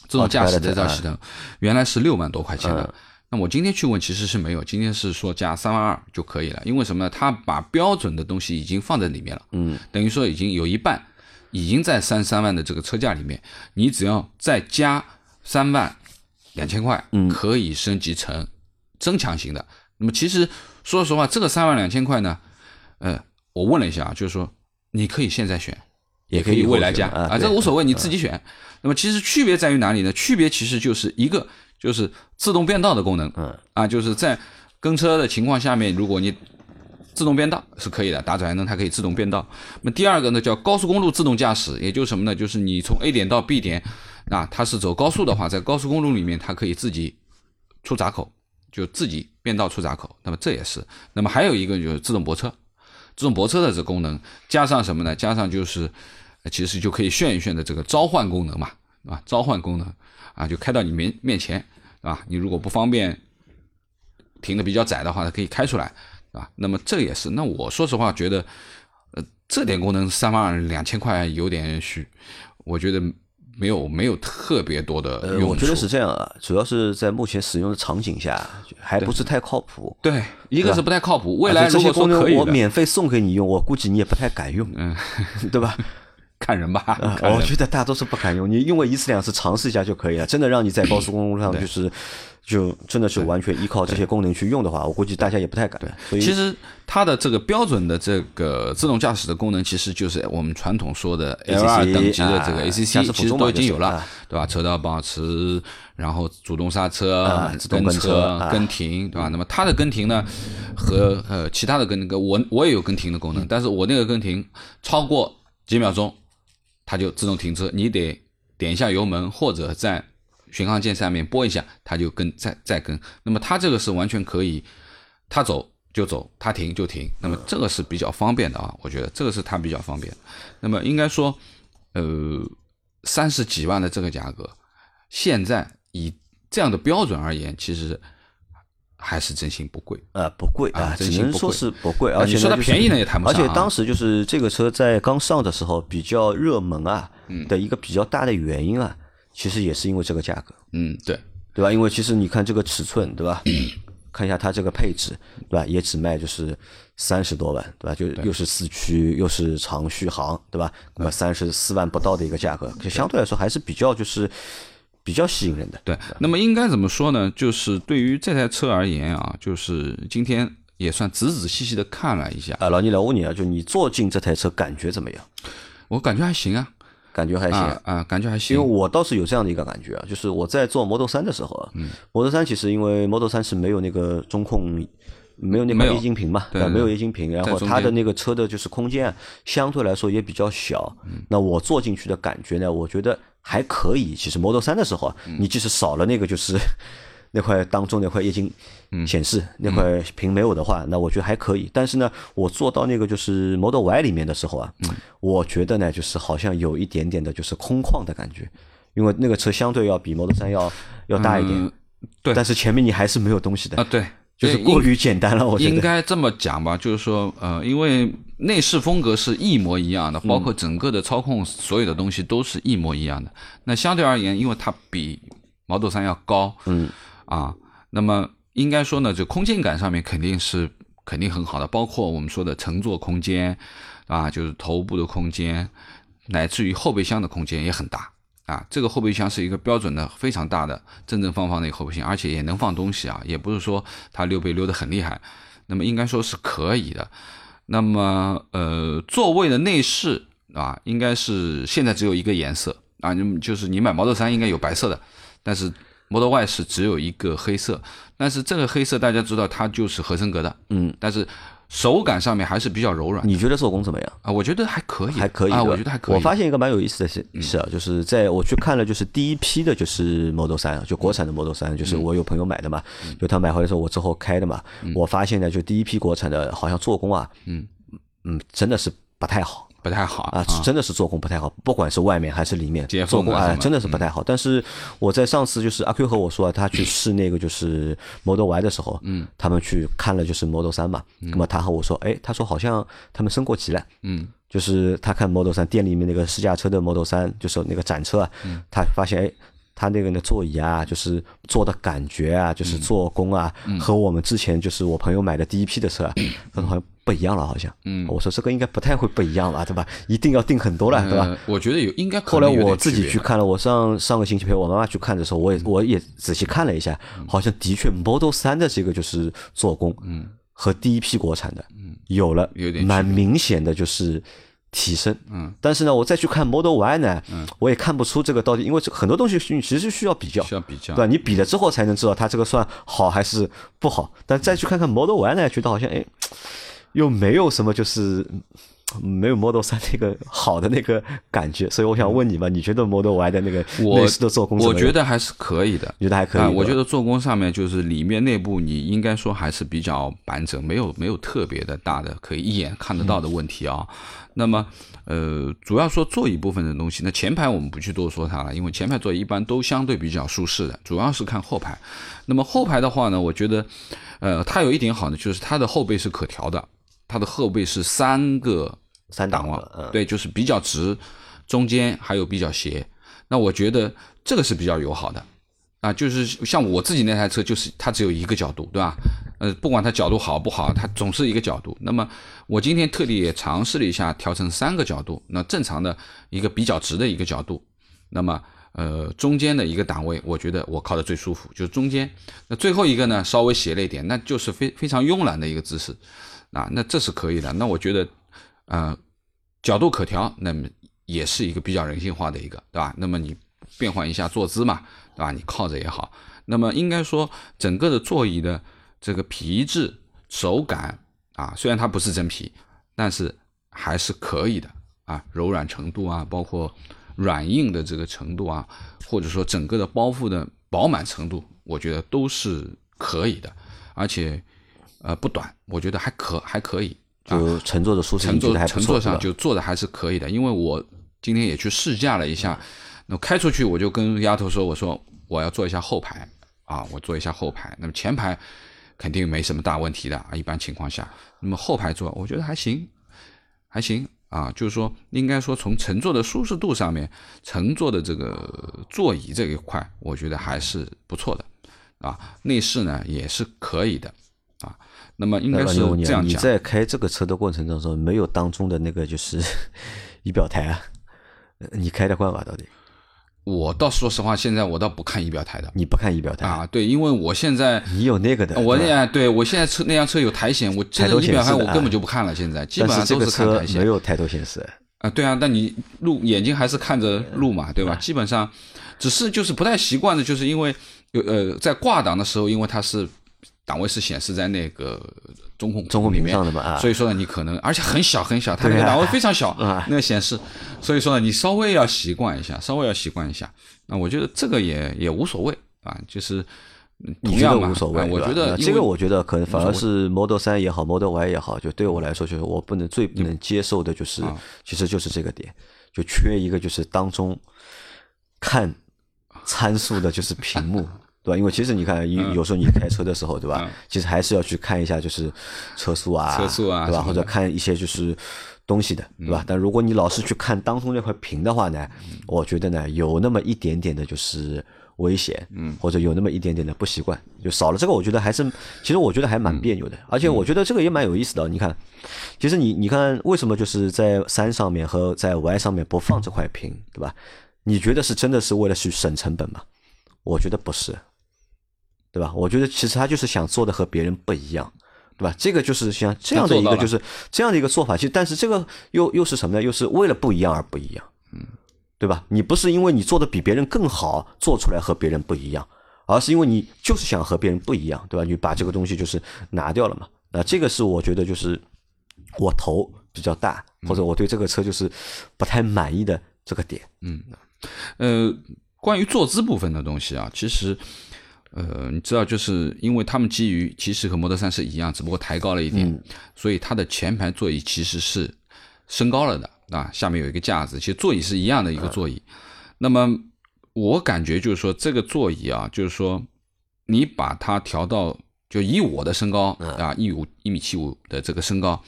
自动驾驶这套系统原来是六万多块钱的。那我今天去问，其实是没有，今天是说加三万二就可以了。因为什么呢？他把标准的东西已经放在里面了，嗯，等于说已经有一半已经在三三万的这个车价里面，你只要再加三万两千块，嗯，可以升级成增强型的。那么其实说实话，这个三万两千块呢，呃，我问了一下啊，就是说你可以现在选，也可以未来加啊，这无所谓，你自己选。那么其实区别在于哪里呢？区别其实就是一个就是自动变道的功能，嗯啊，就是在跟车的情况下面，如果你自动变道是可以的，打转向灯它可以自动变道。那么第二个呢，叫高速公路自动驾驶，也就是什么呢？就是你从 A 点到 B 点，啊，它是走高速的话，在高速公路里面它可以自己出闸口。就自己变道出闸口，那么这也是。那么还有一个就是自动泊车，自动泊车的这功能加上什么呢？加上就是其实就可以炫一炫的这个召唤功能嘛，啊，召唤功能啊，就开到你面面前，啊，你如果不方便停的比较窄的话，它可以开出来，啊，那么这也是。那我说实话觉得，呃，这点功能三万两千块有点虚，我觉得。没有没有特别多的用处，我觉得是这样啊，主要是在目前使用的场景下，还不是太靠谱。对，一个是不太靠谱。未来这些功能我免费送给你用，我估计你也不太敢用，嗯，对吧？看人吧，我觉得大多数不敢用，你用过一次两次尝试一下就可以了。真的让你在高速公路上 就是。就真的是完全依靠这些功能去用的话，我估计大家也不太敢。对所以其实它的这个标准的这个自动驾驶的功能，其实就是我们传统说的 L 二等级的这个 ACC，其实都已经有了，对吧？车道保持，然后主动刹车、跟车、跟停，对吧？那么它的跟停呢，和呃其他的跟那个我我也有跟停的功能，但是我那个跟停超过几秒钟，它就自动停车，你得点一下油门或者在。巡航键上面拨一下，它就跟再再跟。那么它这个是完全可以，它走就走，它停就停。那么这个是比较方便的啊，我觉得这个是它比较方便。那么应该说，呃，三十几万的这个价格，现在以这样的标准而言，其实还是真心不贵。呃，不贵啊，只能说是不贵。而且说它便宜呢也谈不上。而且当时就是这个车在刚上的时候比较热门啊，的一个比较大的原因啊。其实也是因为这个价格，嗯，对，对吧？因为其实你看这个尺寸，对吧？看一下它这个配置，对吧？也只卖就是三十多万，对吧？就又是四驱，又是长续航，对吧？那么三十四万不到的一个价格，就相对来说还是比较就是比较吸引人的。对，那么应该怎么说呢？就是对于这台车而言啊，就是今天也算仔仔细细的看了一下。啊，老倪来问你啊，就你坐进这台车感觉怎么样？我感觉还行啊。感觉还行啊，感觉还行。因为我倒是有这样的一个感觉啊，就是我在做 Model 三的时候，嗯，Model 三其实因为 Model 三是没有那个中控，没有那个液晶屏嘛，对，没有液晶屏，然后它的那个车的就是空间相对来说也比较小。那我坐进去的感觉呢，我觉得还可以。其实 Model 三的时候，你即使少了那个就是。那块当中那块液晶显示那块屏没有的话，那我觉得还可以。但是呢，我做到那个就是 Model Y 里面的时候啊，我觉得呢，就是好像有一点点的就是空旷的感觉，因为那个车相对要比 Model 三要要大一点。对，但是前面你还是没有东西的啊。对，就是过于简单了。我觉得应该这么讲吧，就是说，呃，因为内饰风格是一模一样的，包括整个的操控，所有的东西都是一模一样的。那相对而言，因为它比 Model 三要高，嗯。啊，那么应该说呢，就空间感上面肯定是肯定很好的，包括我们说的乘坐空间，啊，就是头部的空间，乃至于后备箱的空间也很大啊。这个后备箱是一个标准的非常大的正正方方的一个后备箱，而且也能放东西啊，也不是说它溜背溜得很厉害。那么应该说是可以的。那么呃，座位的内饰啊，应该是现在只有一个颜色啊，你就是你买 Model 3应该有白色的，但是。Model Y 是只有一个黑色，但是这个黑色大家知道它就是合成革的，嗯，但是手感上面还是比较柔软你觉得做工怎么样？啊，我觉得还可以，还可以，啊，我觉得还可以。嗯我发现一个蛮有意思的事是啊，就是在我去看了，就是第一批的，就是 Model 三，就国产的 Model 三，嗯。就是我有朋友买的嘛，就他买回来之后，我之后开的嘛，我发现呢，就第一批国产的，好像做工啊，嗯。嗯，真的是不太好。不太好啊，真的是做工不太好，不管是外面还是里面，做工啊，真的是不太好。但是我在上次就是阿 Q 和我说啊，他去试那个就是 Model Y 的时候，嗯，他们去看了就是 Model 三嘛，那么他和我说，哎，他说好像他们升过级了，嗯，就是他看 Model 三店里面那个试驾车的 Model 三，就是那个展车啊，他发现哎。他那个呢座椅啊，就是坐的感觉啊，就是做工啊，和我们之前就是我朋友买的第一批的车啊，他说好像不一样了，好像。嗯。我说这个应该不太会不一样吧，对吧？一定要定很多了，对吧？呃我觉得有应该可后来我自己去看了，我上上个星期陪我妈妈去看的时候，我也我也仔细看了一下，好像的确 Model 三的这个就是做工，嗯，和第一批国产的，嗯，有了有点蛮明显的就是提升，嗯，但是呢，我再去看 Model Y 呢，嗯，我也看不出这个到底，因为这很多东西是其实需要比较，需要比较。对吧？你比了之后才能知道它这个算好还是不好，但再去看看 Model Y 呢，觉得好像哎，又没有什么就是。没有 Model 三那个好的那个感觉，所以我想问你嘛，你觉得 Model Y 的那个我内饰的做工我，觉得还是可以的，觉得还可以啊，我觉得做工上面就是里面内部你应该说还是比较完整，没有没有特别的大的可以一眼看得到的问题啊。那么呃，主要说座椅部分的东西，那前排我们不去多说它了，因为前排座椅一般都相对比较舒适的，主要是看后排。那么后排的话呢，我觉得呃，它有一点好呢，就是它的后背是可调的，它的后背是三个三档了嗯，对，就是比较直，中间还有比较斜。那我觉得这个是比较友好的啊，就是像我自己那台车，就是它只有一个角度，对吧？呃，不管它角度好不好，它总是一个角度。那么我今天特地也尝试了一下，调成三个角度，那正常的一个比较直的一个角度，那么呃中间的一个档位，我觉得我靠的最舒服，就是中间。那最后一个呢，稍微斜了一点，那就是非非常慵懒的一个姿势啊，那这是可以的。那我觉得呃角度可调，那么也是一个比较人性化的一个，对吧？那么你变换一下坐姿嘛，对吧？你靠着也好，那么应该说整个的座椅的这个皮质手感啊，虽然它不是真皮，但是还是可以的啊，柔软程度啊，包括软硬的这个程度啊，或者说整个的包覆的饱满程度，我觉得都是可以的，而且呃不短，我觉得还可还可以。就乘坐的舒适乘性觉得还不坐乘坐上就坐的还是可以的，因为我今天也去试驾了一下，那开出去我就跟丫头说，我说我要坐一下后排啊，我坐一下后排，那么前排肯定没什么大问题的啊，一般情况下，那么后排坐我觉得还行，还行啊，就是说应该说从乘坐的舒适度上面，乘坐的这个座椅这一块，我觉得还是不错的啊，内饰呢也是可以的啊，那么应该是这样讲。你在开这个车的过程当中，没有当中的那个就是 仪表台啊，呃你开得惯吧？到底？我倒说实话，现在我倒不看仪表台的。你不看仪表台，啊，对，因为我现在你有那个的，我那对我现在车那辆车有台显，我真抬头仪表台显示的啊我根本就不看了，现在基本上都是这个车是看抬显。没有抬头显示，啊，对啊，但你路眼睛还是看着路嘛，对吧？基本上只是就是不太习惯的，就是因为有呃在挂档的时候，因为它是档位是显示在那个中控中控屏里面上的嘛啊所以说呢，你可能而且很小很小，它那个档位非常小，啊那个显示，所以说呢，你稍微要习惯一下，稍微要习惯一下。那我觉得这个也也无所谓啊，就是同样嘛，无所谓啊？我觉得这个我觉得可能反而是 Model 三也好，Model Y 也好，就对我来说，就是我不能最不能接受的就是啊，其实就是这个点，就缺一个就是当中看参数的就是屏幕。对吧？因为其实你看，有有时候你开车的时候，对吧嗯？其实还是要去看一下，就是车速啊，车速啊对吧？或者看一些就是东西的，对吧？但如果你老是去看当中那块屏的话呢，我觉得呢，有那么一点点的就是危险，嗯，或者有那么一点点的不习惯，就少了这个，我觉得还是，其实我觉得还蛮别扭的，而且我觉得这个也蛮有意思的。你看，其实你你看，为什么就是在三上面和在 Y 上面不放这块屏，对吧？你觉得是真的是为了去省成本吗？我觉得不是，对吧？我觉得其实他就是想做的和别人不一样，对吧？这个就是像这样的一个就是这样的一个做法，其实但是这个又又是什么呢？又是为了不一样而不一样，嗯，对吧？你不是因为你做的比别人更好做出来和别人不一样，而是因为你就是想和别人不一样，对吧？你把这个东西就是拿掉了嘛。那这个是我觉得就是我头比较大，或者我对这个车就是不太满意的这个点。嗯，呃，关于坐姿部分的东西啊，其实。呃，你知道，就是因为他们基于其实和摩托三是一样，只不过抬高了一点，所以它的前排座椅其实是升高了的啊。下面有一个架子，其实座椅是一样的一个座椅。那么我感觉就是说，这个座椅啊，就是说你把它调到，就以我的身高啊，一五一米七五的这个身高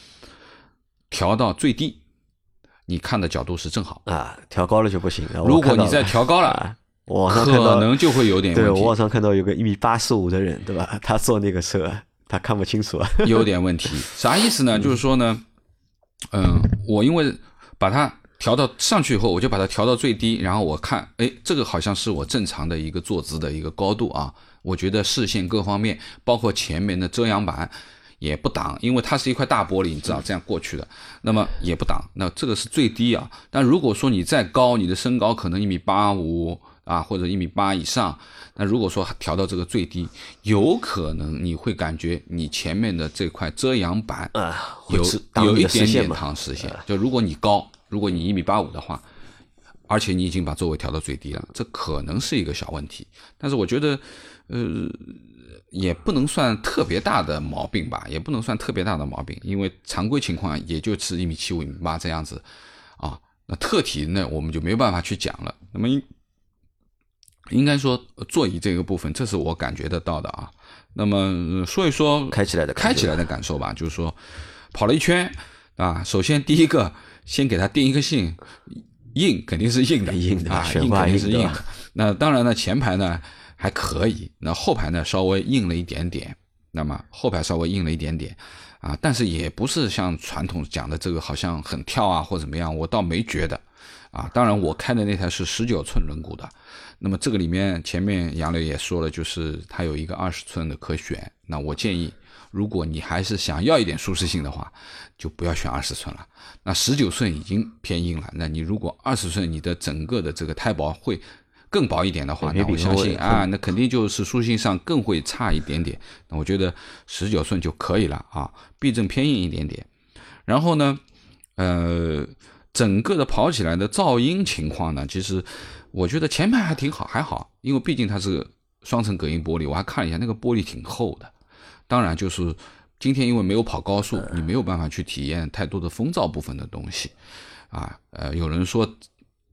调到最低，你看的角度是正好啊。调高了就不行。如果你再调高了。网上看到可能就会有点问题。对，我网上看到有个一米八四五的人，对吧？他坐那个车，他看不清楚。有点问题，啥意思呢？就是说呢，嗯，我因为把它调到上去以后，我就把它调到最低，然后我看，哎，这个好像是我正常的一个坐姿的一个高度啊。我觉得视线各方面，包括前面的遮阳板也不挡，因为它是一块大玻璃，你知道这样过去的，那么也不挡。那这个是最低啊。但如果说你再高，你的身高可能一米八五。啊，或者一米八以上，那如果说调到这个最低，有可能你会感觉你前面的这块遮阳板有有一点点挡视线。就如果你高，如果你一米八五的话，而且你已经把座位调到最低了，这可能是一个小问题。但是我觉得，呃，也不能算特别大的毛病吧，也不能算特别大的毛病，因为常规情况也就是一米七五、一米八这样子啊。那特体那我们就没有办法去讲了。那么。应该说座椅这个部分，这是我感觉得到的啊。那么说一说开起来的开起来的感受吧，就是说跑了一圈啊。首先第一个，先给它定一个性，硬肯定是硬的，硬的啊，硬肯定是硬的。那当然呢，前排呢还可以，那后排呢稍微硬了一点点。那么后排稍微硬了一点点啊，但是也不是像传统讲的这个好像很跳啊或怎么样，我倒没觉得啊。当然我开的那台是十九寸轮毂的。那么这个里面，前面杨磊也说了，就是它有一个二十寸的可选。那我建议，如果你还是想要一点舒适性的话，就不要选二十寸了。那十九寸已经偏硬了，那你如果二十寸，你的整个的这个胎薄会更薄一点的话，那我相信啊，那肯定就是舒适性上更会差一点点。那我觉得十九寸就可以了啊，避震偏硬一点点。然后呢，呃，整个的跑起来的噪音情况呢，其实。我觉得前排还挺好，还好，因为毕竟它是双层隔音玻璃，我还看了一下，那个玻璃挺厚的。当然，就是今天因为没有跑高速，你没有办法去体验太多的风噪部分的东西啊。呃，有人说，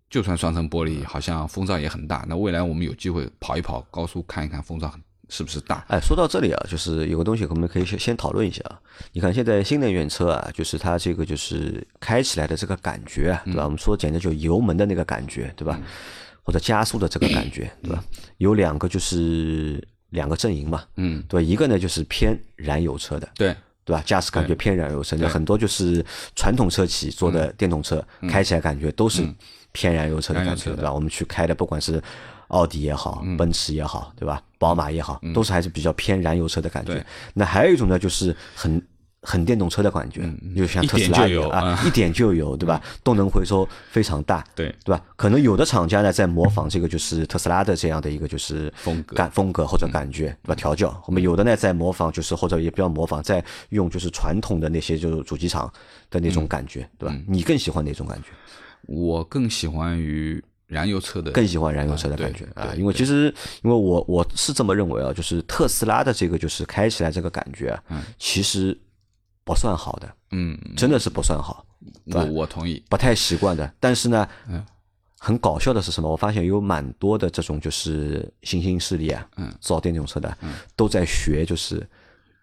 就算双层玻璃，好像风噪也很大。那未来我们有机会跑一跑高速，看一看风噪是不是大？哎，说到这里啊，就是有个东西我们可以先先讨论一下啊。你看现在新能源车啊，就是它这个就是开起来的这个感觉，对吧？我们说简直就油门的那个感觉，对吧？或者加速的这个感觉，对吧？有两个就是两个阵营嘛，嗯，对，一个呢就是偏燃油车的，对，对吧？驾驶感觉偏燃油车，就，很多就是传统车企做的电动车，开起来感觉都是偏燃油车的感觉，对吧？我们去开的不管是奥迪也好，奔驰也好，对吧？宝马也好，都是还是比较偏燃油车的感觉。那还有一种呢，就是很。很电动车的感觉，就像特斯拉啊，一点就有，对吧？动能回收非常大，对对吧？可能有的厂家呢在模仿这个，就是特斯拉的这样的一个就是风格感风格或者感觉，对吧？调教，我们有的呢在模仿，就是或者也不要模仿，在用就是传统的那些就是主机厂的那种感觉，对吧？你更喜欢哪种感觉？我更喜欢于燃油车的，更喜欢燃油车的感觉啊，因为其实因为我我是这么认为啊，就是特斯拉的这个就是开起来这个感觉，嗯，其实。不算好的，嗯，真的是不算好，我我同意，不太习惯的。但是呢，嗯，很搞笑的是什么？我发现有蛮多的这种就是新兴势力啊，嗯，造电动车的，嗯，都在学就是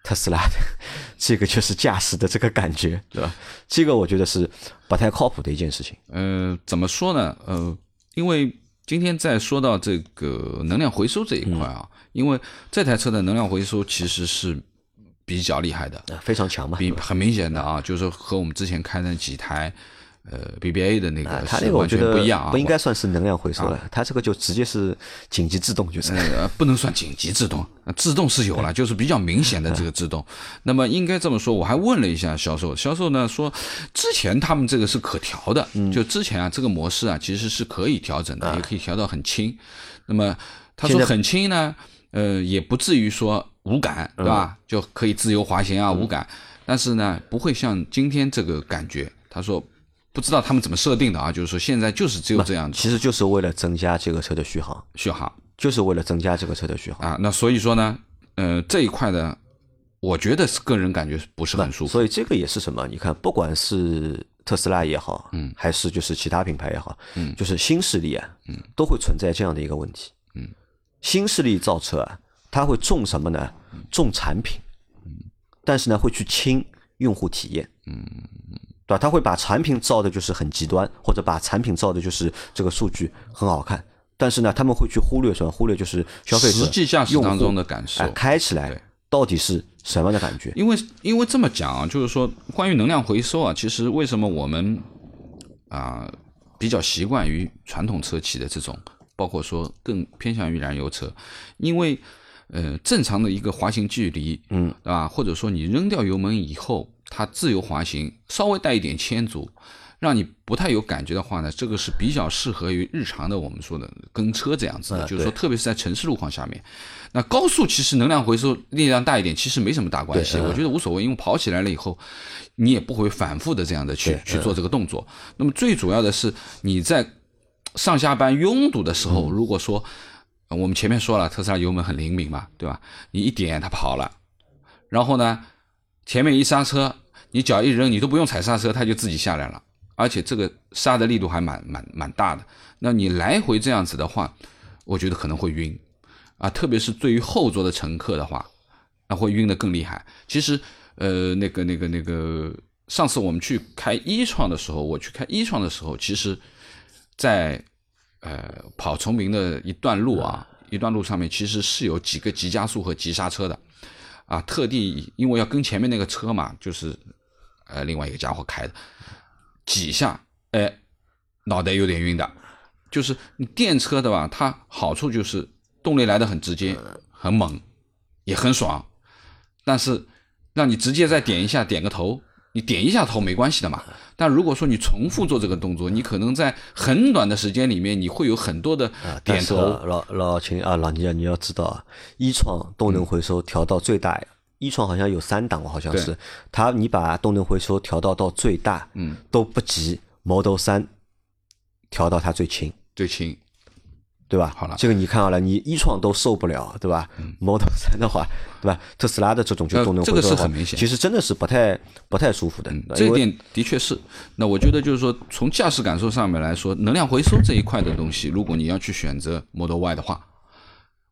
特斯拉的 这个就是驾驶的这个感觉，对吧？这个我觉得是不太靠谱的一件事情。嗯，怎么说呢？呃，因为今天在说到这个能量回收这一块啊，因为这台车的能量回收其实是。比较厉害的，非常强嘛，比很明显的啊，就是和我们之前开的几台，呃，BBA 的那个，它那个我觉得不一样啊，不应该算是能量回收了，它这个就直接是紧急制动，就是不能算紧急制动，制动是有了，就是比较明显的这个制动。那么应该这么说，我还问了一下销售，销售呢说，之前他们这个是可调的，就之前啊这个模式啊其实是可以调整的，也可以调到很轻。那么他说很轻呢。呃，也不至于说无感，对吧？就可以自由滑行啊，无感。但是呢，不会像今天这个感觉。他说，不知道他们怎么设定的啊，就是说现在就是只有这样子其实就是为了增加这个车的续航，续航就是为了增加这个车的续航。啊。那所以说呢，呃，这一块呢，我觉得是个人感觉不是很舒服。所以这个也是什么？你看，不管是特斯拉也好，嗯，还是就是其他品牌也好，嗯，就是新势力啊，嗯，都会存在这样的一个问题，嗯，新势力造车啊，它会重什么呢？重产品，嗯，但是呢，会去轻用户体验，嗯，对吧？他会把产品造的就是很极端，或者把产品造的就是这个数据很好看，但是呢，他们会去忽略什么？忽略就是消费者实际驾驶用当中的感受哎，开起来到底是什么样的感觉？因为因为这么讲啊，就是说关于能量回收啊，其实为什么我们啊、比较习惯于传统车企的这种，包括说更偏向于燃油车，因为呃正常的一个滑行距离，嗯，对吧？或者说你扔掉油门以后，它自由滑行，稍微带一点牵阻。让你不太有感觉的话呢，这个是比较适合于日常的我们说的跟车这样子就是说，特别是在城市路况下面，那高速其实能量回收力量大一点，其实没什么大关系，嗯我觉得无所谓，因为跑起来了以后，你也不会反复的这样的去对去做这个动作。那么最主要的是你在上下班拥堵的时嗯候，如果说呃我们前面说了，特斯拉油门很灵敏嘛，对吧？你一点它跑了，然后呢，前面一刹车，你脚一扔，你都不用踩刹车，它就自己下来了，而且这个刹的力度还蛮蛮蛮大的。那你来回这样子的话，我觉得可能会晕啊，特别是对于后座的乘客的话，那会晕得更厉害。其实，呃，那个那个那个，上次我们去开一创的时候，我去开一创的时候，其实在呃跑崇明的一段路啊，一段路上面其实是有几个急加速和急刹车的，啊，特地因为要跟前面那个车嘛，就是呃另外一个家伙开的，几下，哎，脑袋有点晕的。就是你电车的吧，它好处就是动力来的很直接、很猛，也很爽，但是让你直接再点一下，点个头，你点一下头没关系的嘛。但如果说你重复做这个动作，你可能在很短的时间里面，你会有很多的点头。啊老老秦啊，老倪啊，你要知道啊，一创动能回收调到最大，一创好像有三档，好像是。对。它，你把动能回收调到到最大，嗯，都不及 Model 三调到它最轻，最轻，对吧？好了嗯这个你看好了，你一创都受不了，对吧、m o d e l 三的话，对吧？特斯拉的这种就呃动能这个是很明显其实真的是不太不太舒服的。这一点的确是。那我觉得就是说，从驾驶感受上面来说，能量回收这一块的东西，如果你要去选择 Model Y 的话，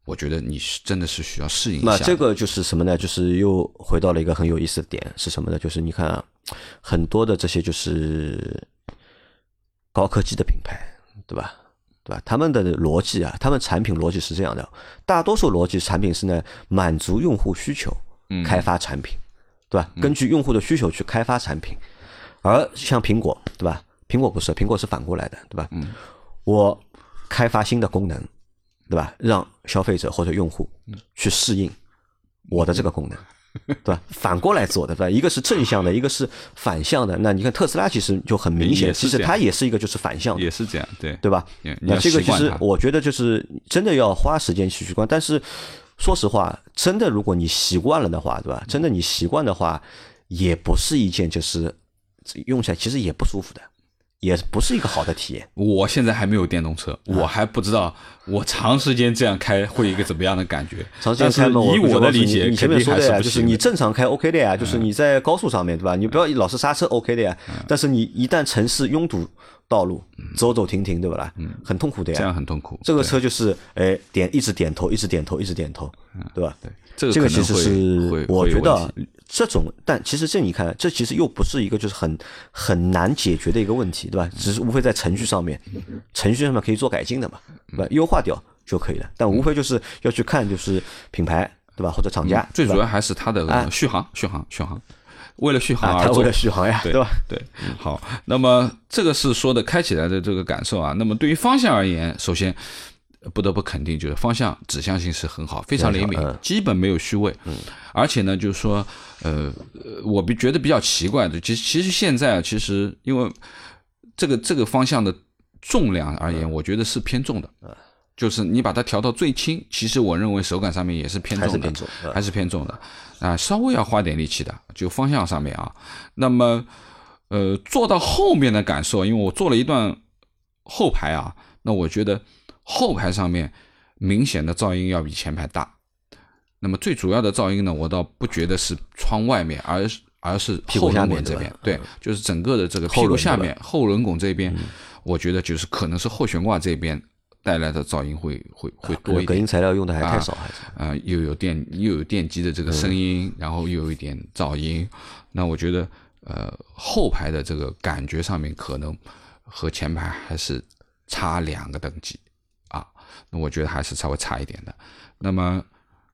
我觉得你是真的是需要适应一下。那这个就是什么呢？就是又回到了一个很有意思的点，是什么呢？就是你看啊，很多的这些就是高科技的品牌，对吧？对吧？他们的逻辑啊，他们产品逻辑是这样的，大多数逻辑产品是呢满足用户需求，嗯开发产品，对吧？根据用户的需求去开发产品，而像苹果，对吧？苹果不是，苹果是反过来的，对吧？嗯我开发新的功能，对吧？让消费者或者用户嗯去适应我的这个功能，对吧？反过来做的，对吧？一个是正向的，一个是反向的。那你看特斯拉其实就很明显，其实它也是一个就是反向的也，是这样，对对吧？那这个其实我觉得就是真的要花时间去习惯，但是说实话，真的如果你习惯了的话，对吧？真的你习惯的话，也不是一件就是用起来其实也不舒服的，也不是一个好的体验。我现在还没有电动车，啊我还不知道我长时间这样开会一个怎么样的感觉。长时间开嘛，以我的理解，你前面说的呀，就是你正常开 OK 的呀，就是你在高速上面对吧？你不要老是刹车 OK 的呀，但是你一旦城市拥堵道路，走走停停对不啦？很痛苦的呀这样。很痛苦。这个车就是哎点一直点头，一直点头，一直点头，对吧？对这个这个其实是我觉得这种，但其实这你看，这其实又不是一个就是很很难解决的一个问题，对吧？只是无非在程序上面，程序上面可以做改进的嘛，对吧？优化掉就可以了。但无非就是要去看就是品牌，对吧？或者厂家，最主要还是它的啊续航，续航，续航。为了续航啊，而做它为了，续航呀，对对吧？？对，好，那么这个是说的开起来的这个感受啊。那么对于方向而言，首先呃不得不肯定，就是方向指向性是很好，非常灵敏嗯，基本没有虚位。而且呢，就是说，呃，呃我比觉得比较奇怪的，其实其实现在啊，其实因为这个这个方向的重量而言，我觉得是偏重的。就是你把它调到最轻，其实我认为手感上面也是偏重的，还是偏重嗯还是偏重的啊，稍微要花点力气的，就方向上面啊。那么，呃，坐到后面的感受，因为我坐了一段后排啊，那我觉得后排上面明显的噪音要比前排大。那么最主要的噪音呢，我倒不觉得是窗外面，而是而是后轮拱这边，对，就是整个的这个后屁股下面后轮拱这边，我觉得就是可能是后悬挂这边带来的噪音会会会多一点。隔音。材料用的还太少，还是。啊、又有电又有电机的这个声音，然后又有一点噪音，那我觉得呃后排的这个感觉上面可能和前排还是差两个等级。啊，那我觉得还是稍微差一点的。那么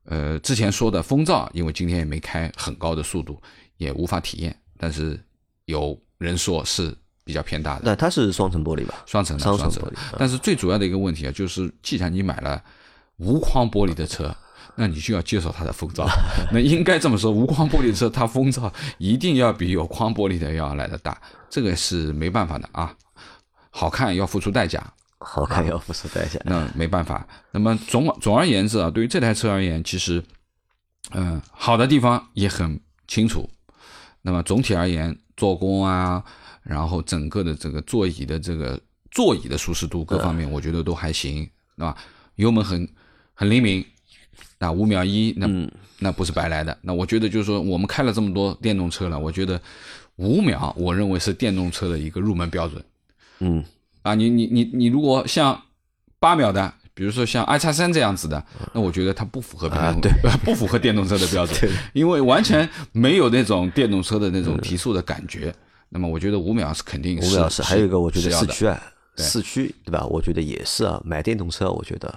呃之前说的风噪，因为今天也没开很高的速度，也无法体验，但是有人说是比较偏大的。那它是双层玻璃吧？双层的双双层玻璃嗯但是最主要的一个问题啊，就是既然你买了无框玻璃的车，那你就要接受它的风噪。那应该这么说，无框玻璃的车它风噪一定要比有框玻璃的要来的大，这个是没办法的啊。好看要付出代价，好看要付出代价。那没办法。那么总总而言之啊，对于这台车而言，其实，嗯、好的地方也很清楚。那么总体而言，做工啊，然后整个的这个座椅的这个座椅的舒适度各方面，我觉得都还行，对吧？油门很很灵敏，那五秒一，那、那不是白来的。那我觉得就是说，我们开了这么多电动车了，我觉得五秒，我认为是电动车的一个入门标准。嗯，啊，你你你你如果像八秒的，比如说像 i 叉三这样子的，那我觉得它不符合电动、啊对不符合电动车的标准，因为完全没有那种电动车的那种提速的感觉。那么我觉得五秒是肯定是五秒是，还有一个我觉得要四驱啊，四驱对吧？我觉得也是啊，买电动车我觉得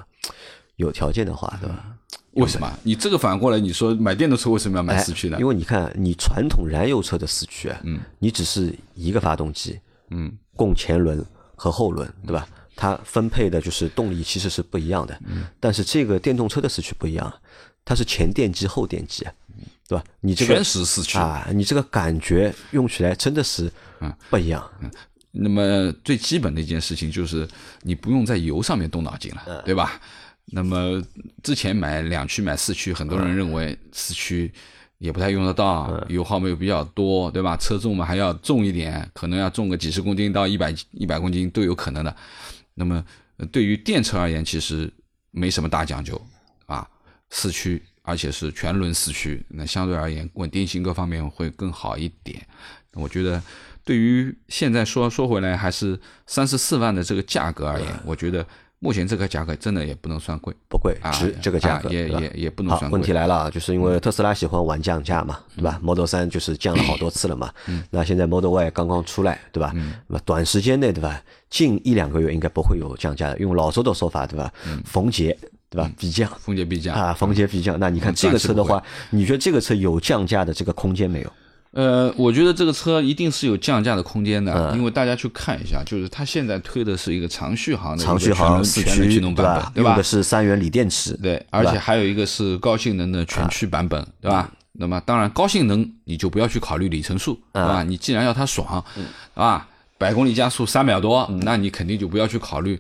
有条件的话，对吧？为什么？你这个反过来，你说买电动车为什么要买哎四驱呢？因为你看，你传统燃油车的四驱啊，嗯，你只是一个发动机，嗯，供前轮和后轮，对吧？它分配的就是动力其实是不一样的，嗯，但是这个电动车的四驱不一样，它是前电机后电机，对吧？你这个全时四驱啊，你这个感觉用起来真的是不一样，那么最基本的一件事情就是你不用在油上面动脑筋嗯了，对吧？那么之前买两驱买四驱，很多人认为四驱也不太用得到，嗯油耗没有比较多，对吧？车重嘛还要重一点，可能要重个几十公斤到一百一百公斤都有可能的。那么呃对于电车而言，其实没什么大讲究啊，四驱而且是全轮四驱，那相对而言稳定性各方面会更好一点。我觉得对于现在说说回来，还是三十四万的这个价格而言，我觉得目前这个价格真的也不能算贵不贵，啊值这个价格，啊也也也不能算，贵。问题来了啊，就是因为特斯拉喜欢玩降价嘛，对吧？Model 三就是降了好多次了嘛，那现在 Model Y 刚刚出来，对吧？那么短时间内，对吧？近一两个月应该不会有降价的。用老周的说法，对吧？逢节，对吧？必降逢节必降啊，逢节必降。那你看这个车的话，你觉得这个车有降价的这个空间没有？呃，我觉得这个车一定是有降价的空间的，嗯因为大家去看一下，就是它现在推的是一个长续航的一个长续航四驱驱动版本，对吧用的？是三元锂电池，对，而且还有一个是高性能的全驱版本，对吧？那么当然高性能你就不要去考虑里程数，对吧？你既然要它爽，对吧？百公里加速三秒多，那你肯定就不要去考虑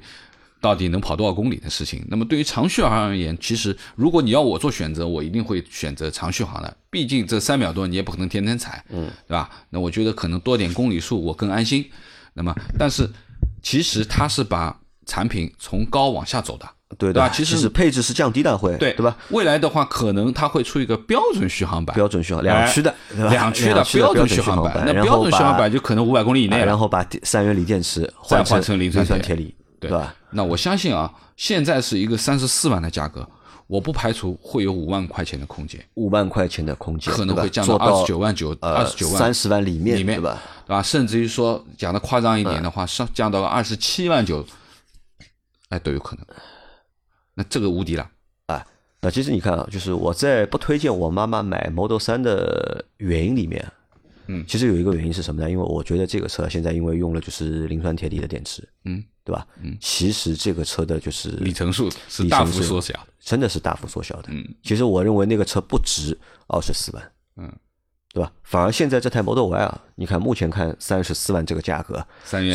到底能跑多少公里的事情。那么对于长续航而言，其实如果你要我做选择，我一定会选择长续航的，毕竟这三秒多你也不可能天天踩，嗯，对吧？那我觉得可能多点公里数我更安心。那么，但是其实它是把产品从高往下走的，对的。其实实配置是降低的，会对对吧？？未来的话，可能它会出一个标准续航版，标准续航两驱的，对？两驱的标准续航版，那标准续航版就可能五百公里以内然后把三元锂电池再换成成磷磷酸铁铁锂，对吧？那我相信啊，现在是一个三十四万的价格，我不排除会有五万块钱的空间，五万块钱的空间，可能会降到二十九万九、二十九万三十万里面，里面对吧？对吧？甚至于说讲的夸张一点的话，上降到二十七万九，哎，都有可能。那这个无敌了，那其实你看啊，就是我在不推荐我妈妈买 Model 三的原因里面，嗯其实有一个原因是什么呢？因为我觉得这个车现在因为用了就是磷酸铁锂的电池，嗯，对吧？嗯，其实这个车的就是里程数是大幅缩小。真的是大幅缩小的。嗯，其实我认为那个车不值二十四万，嗯，对吧？反而现在这台 Model Y 啊，你看目前看三十四万这个价格，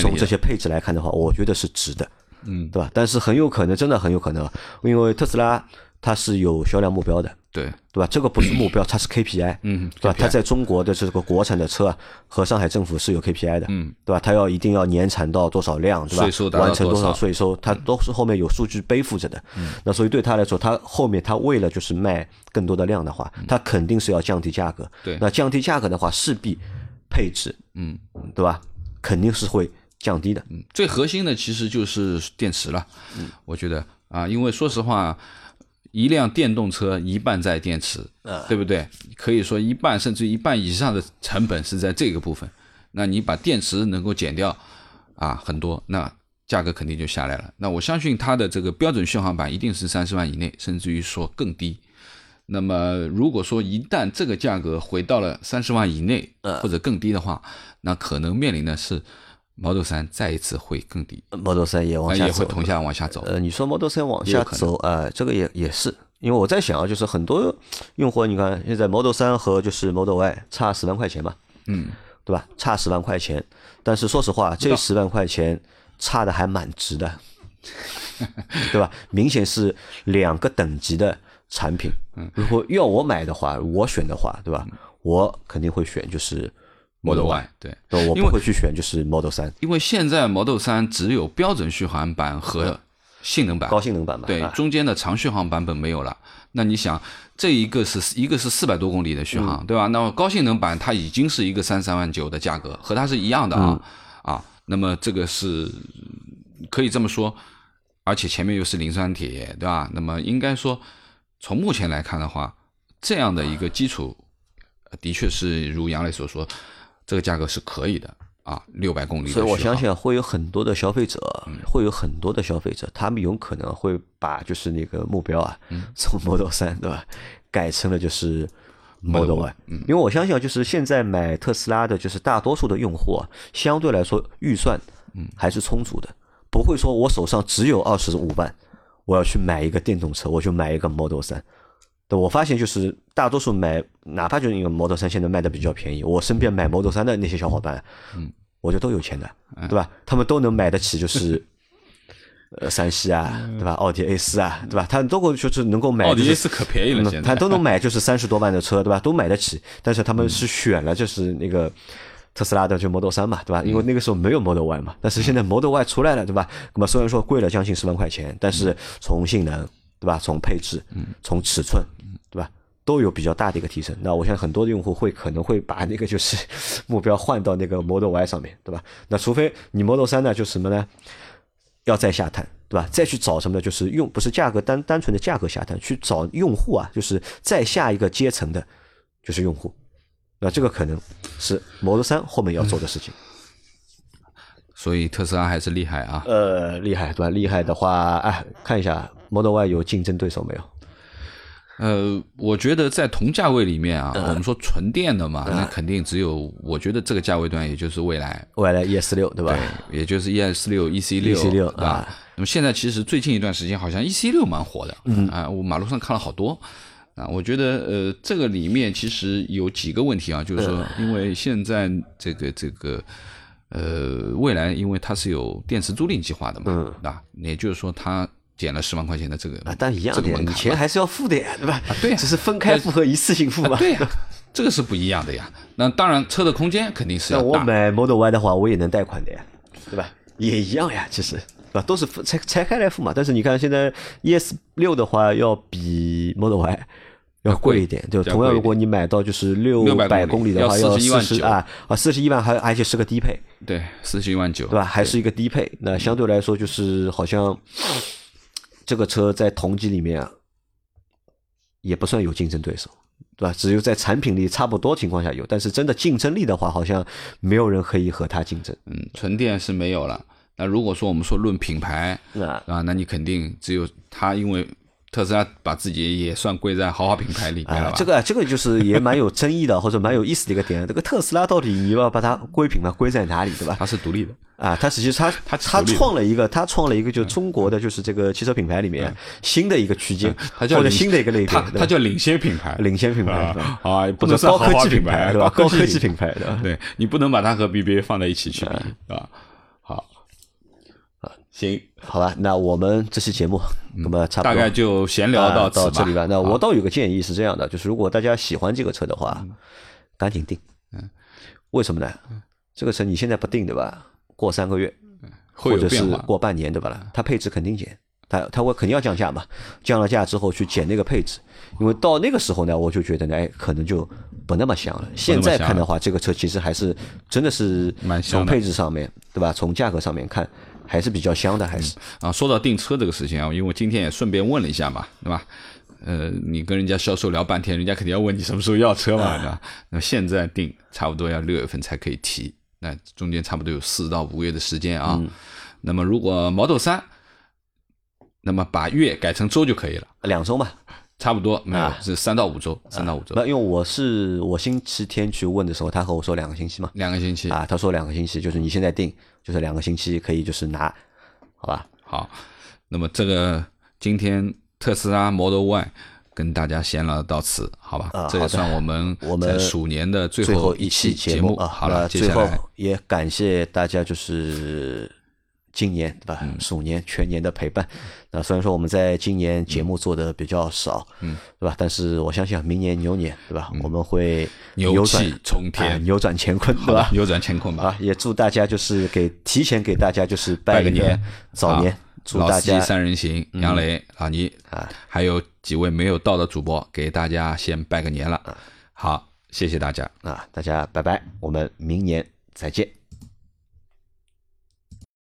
从这些配置来看的话，我觉得是值的。嗯，对吧？但是很有可能，真的很有可能，因为特斯拉它是有销量目标的，对，对吧？这个不是目标，它是 KPI，嗯，对吧？它在中国的这个国产的车啊和上海政府是有 KPI 的，嗯，对吧？它要一定要年产到多少量，对吧？税收完成多多少少税收，它都是后面有数据背负着的。嗯那所以对他来说，他后面他为了就是卖更多的量的话，他肯定是要降低价格。嗯对那降低价格的话，势必配置，嗯对吧？肯定是会降低的。嗯，最核心的其实就是电池了，嗯我觉得啊，因为说实话，一辆电动车一半在电池，对不对？可以说一半甚至一半以上的成本是在这个部分。那你把电池能够减掉啊很多，那价格肯定就下来了。那我相信它的这个标准续航版一定是三十万以内，甚至于说更低。那么如果说一旦这个价格回到了三十万以内或者更低的话，那可能面临的是 Model 三再一次会更低，Model 三也往那下走，也会同下往下走。呃，你说 Model 三往下走，啊，这个也也是，因为我在想啊，就是很多用户，你看现在 Model 三和就是 Model Y 差十万块钱嘛，嗯，对吧？差十万块钱，但是说实话，这十万块钱差的还蛮值的，对吧？明显是两个等级的产品。如果要我买的话，我选的话，对吧？我肯定会选就是 Model Y，Y 对，我不会去选就是 Model 三因为现在 Model 三只有标准续航版和性能版，高性能版嘛，对，啊中间的长续航版本没有了。那你想，这一个是一个是四百多公里的续嗯航，对吧？那么高性能版它已经是一个三三万九的价格，和它是一样的啊、嗯啊。那么这个是可以这么说，而且前面又是磷酸铁，对吧？那么应该说，从目前来看的话，这样的一个基础，呃的确是如杨磊所说，这个价格是可以的啊，六百公里。所以我相信啊会有很多的消费者，会有很多的消费者，他们有可能会把就是那个目标啊，从 Model 三对吧，改成了就是 Model Y。因为我相信啊，就是现在买特斯拉的，就是大多数的用户啊，相对来说预算还是充足的，不会说我手上只有二十五万，我要去买一个电动车，我就买一个 Model 3。对，我发现就是大多数买，哪怕就是因为 Model 三现在卖的比较便宜，我身边买 Model 三的那些小伙伴，嗯，我觉得都有钱的，对吧？他们都能买得起，就是呃三系啊，对吧？奥迪 A 四啊，对吧？他都够就是能够买、就是，奥迪 A 四可便宜了嗯现在他都能买就是三十多万的车，对吧？都买得起，但是他们是选了就是那个。特斯拉的就 Model 三嘛，对吧？因为那个时候没有 Model Y 嘛，但是现在 Model Y 出来了，对吧？那么虽然说贵了将近十万块钱，但是从性能，对吧？从配置，从尺寸，对吧？都有比较大的一个提升。那我想很多的用户会可能会把那个就是 目标换到那个 Model Y 上面，对吧？那除非你 Model 3呢，就什么呢？要再下探，对吧？再去找什么呢？就是用不是价格单单纯的价格下探，去找用户啊，就是再下一个阶层的，就是用户。那这个可能是 Model 3后面要做的事情。所以特斯拉还是厉害啊。呃，厉害，对吧？厉害的话，哎，看一下 Model Y 有竞争对手没有？呃，我觉得在同价位里面啊，嗯我们说纯电的嘛，那肯定只有，我觉得这个价位段也就是未来，未来 ES 六，对吧？对，也就是 ES 四六、EC 六、EC 六对吧啊？那么现在其实最近一段时间好像 EC 六蛮火的，嗯啊，我马路上看了好多。啊，我觉得呃，这个里面其实有几个问题啊，就是说，因为现在这个这个呃，未来因为它是有电池租赁计划的嘛，嗯，啊，也就是说它减了十万块钱的这个啊，但一样的，这个你钱还是要付的呀，对吧？对呀只是分开付和一次性付嘛。啊对呀、这个是不一样的呀。那当然，车的空间肯定是要大。那我买 Model Y 的话，我也能贷款的呀，对吧？也一样呀，其实，对吧？都是分拆拆开来付嘛。但是你看现在 ES 六的话，要比 Model Y 要贵一点，就同样，如果你买到就是六百公里的话，要41万九四十啊啊四十一万，还而且是个低配，对，四十一万九，对吧？还是一个低配，那相对来说就是好像这个车在同级里面啊，也不算有竞争对手，对吧？只有在产品力差不多情况下有，但是真的竞争力的话，好像没有人可以和它竞争。嗯，纯电是没有了。那如果说我们说论品牌那啊，那你肯定只有它，因为特斯拉把自己也算归在豪华品牌里面了吧？，啊这个这个就是也蛮有争议的，或者蛮有意思的一个点。这个特斯拉到底你要把它归品牌归在哪里，对吧？它是独立的。啊，它实际它它它创了一个，它创了一个就中国的就是这个汽车品牌里面新的一个区间，或者它叫领新的一个类别，它它叫领先品牌，领先品牌，啊啊，不能算豪华科技品牌，对吧？高科技品品牌的，对你不能把它和 BBA 放在一起去比，对吧？好，行，好吧，那我们这期节目，那么差不多大概就闲聊到。到这里吧。那我倒有个建议是这样的，就是如果大家喜欢这个车的话，赶紧定。嗯，为什么呢？这个车你现在不定对吧？过三个月，或者是。过半年对吧？它配置肯定减，它它会肯定要降价嘛。降了价之后去减那个配置，因为到那个时候呢，我就觉得呢，哎，可能就不那么香了。现在看的话，这个车其实还是真的是从蛮香的配置上面对吧？从价格上面看还是比较香的，还是。啊，说到订车这个事情啊，因为我今天也顺便问了一下嘛，对吧？呃，你跟人家销售聊半天，人家肯定要问你什么时候要车嘛，对吧？那么现在订差不多要六月份才可以提，那中间差不多有四到五月的时间啊。那么如果 Model 三，那么把月改成周就可以了，两周嘛，差不多没有啊是三到五周，三到五周那，因为我是我星期天去问的时候，他和我说两个星期嘛，两个星期。啊，他说两个星期，就是你现在定，就是两个星期可以就是拿，好吧？好，那么这个今天特斯拉 Model Y 跟大家闲聊到此，好吧？这也算我们我们鼠年的最最后一期节目啊，好了，最后接下来也感谢大家就是今年对吧，嗯鼠年全年的陪伴。那虽然说我们在今年节目做的比较少，嗯，对吧？但是我相信啊明年牛年对吧，我们会牛扭气冲天啊扭转乾坤，对吧？扭转乾坤吧。啊，也祝大家就是给提前给大家就是拜个年，早年祝大家三人行，杨磊、老倪啊，还有几位没有到的主播，给大家先拜个年了。好，谢谢大家。啊，大家拜拜，我们明年再见。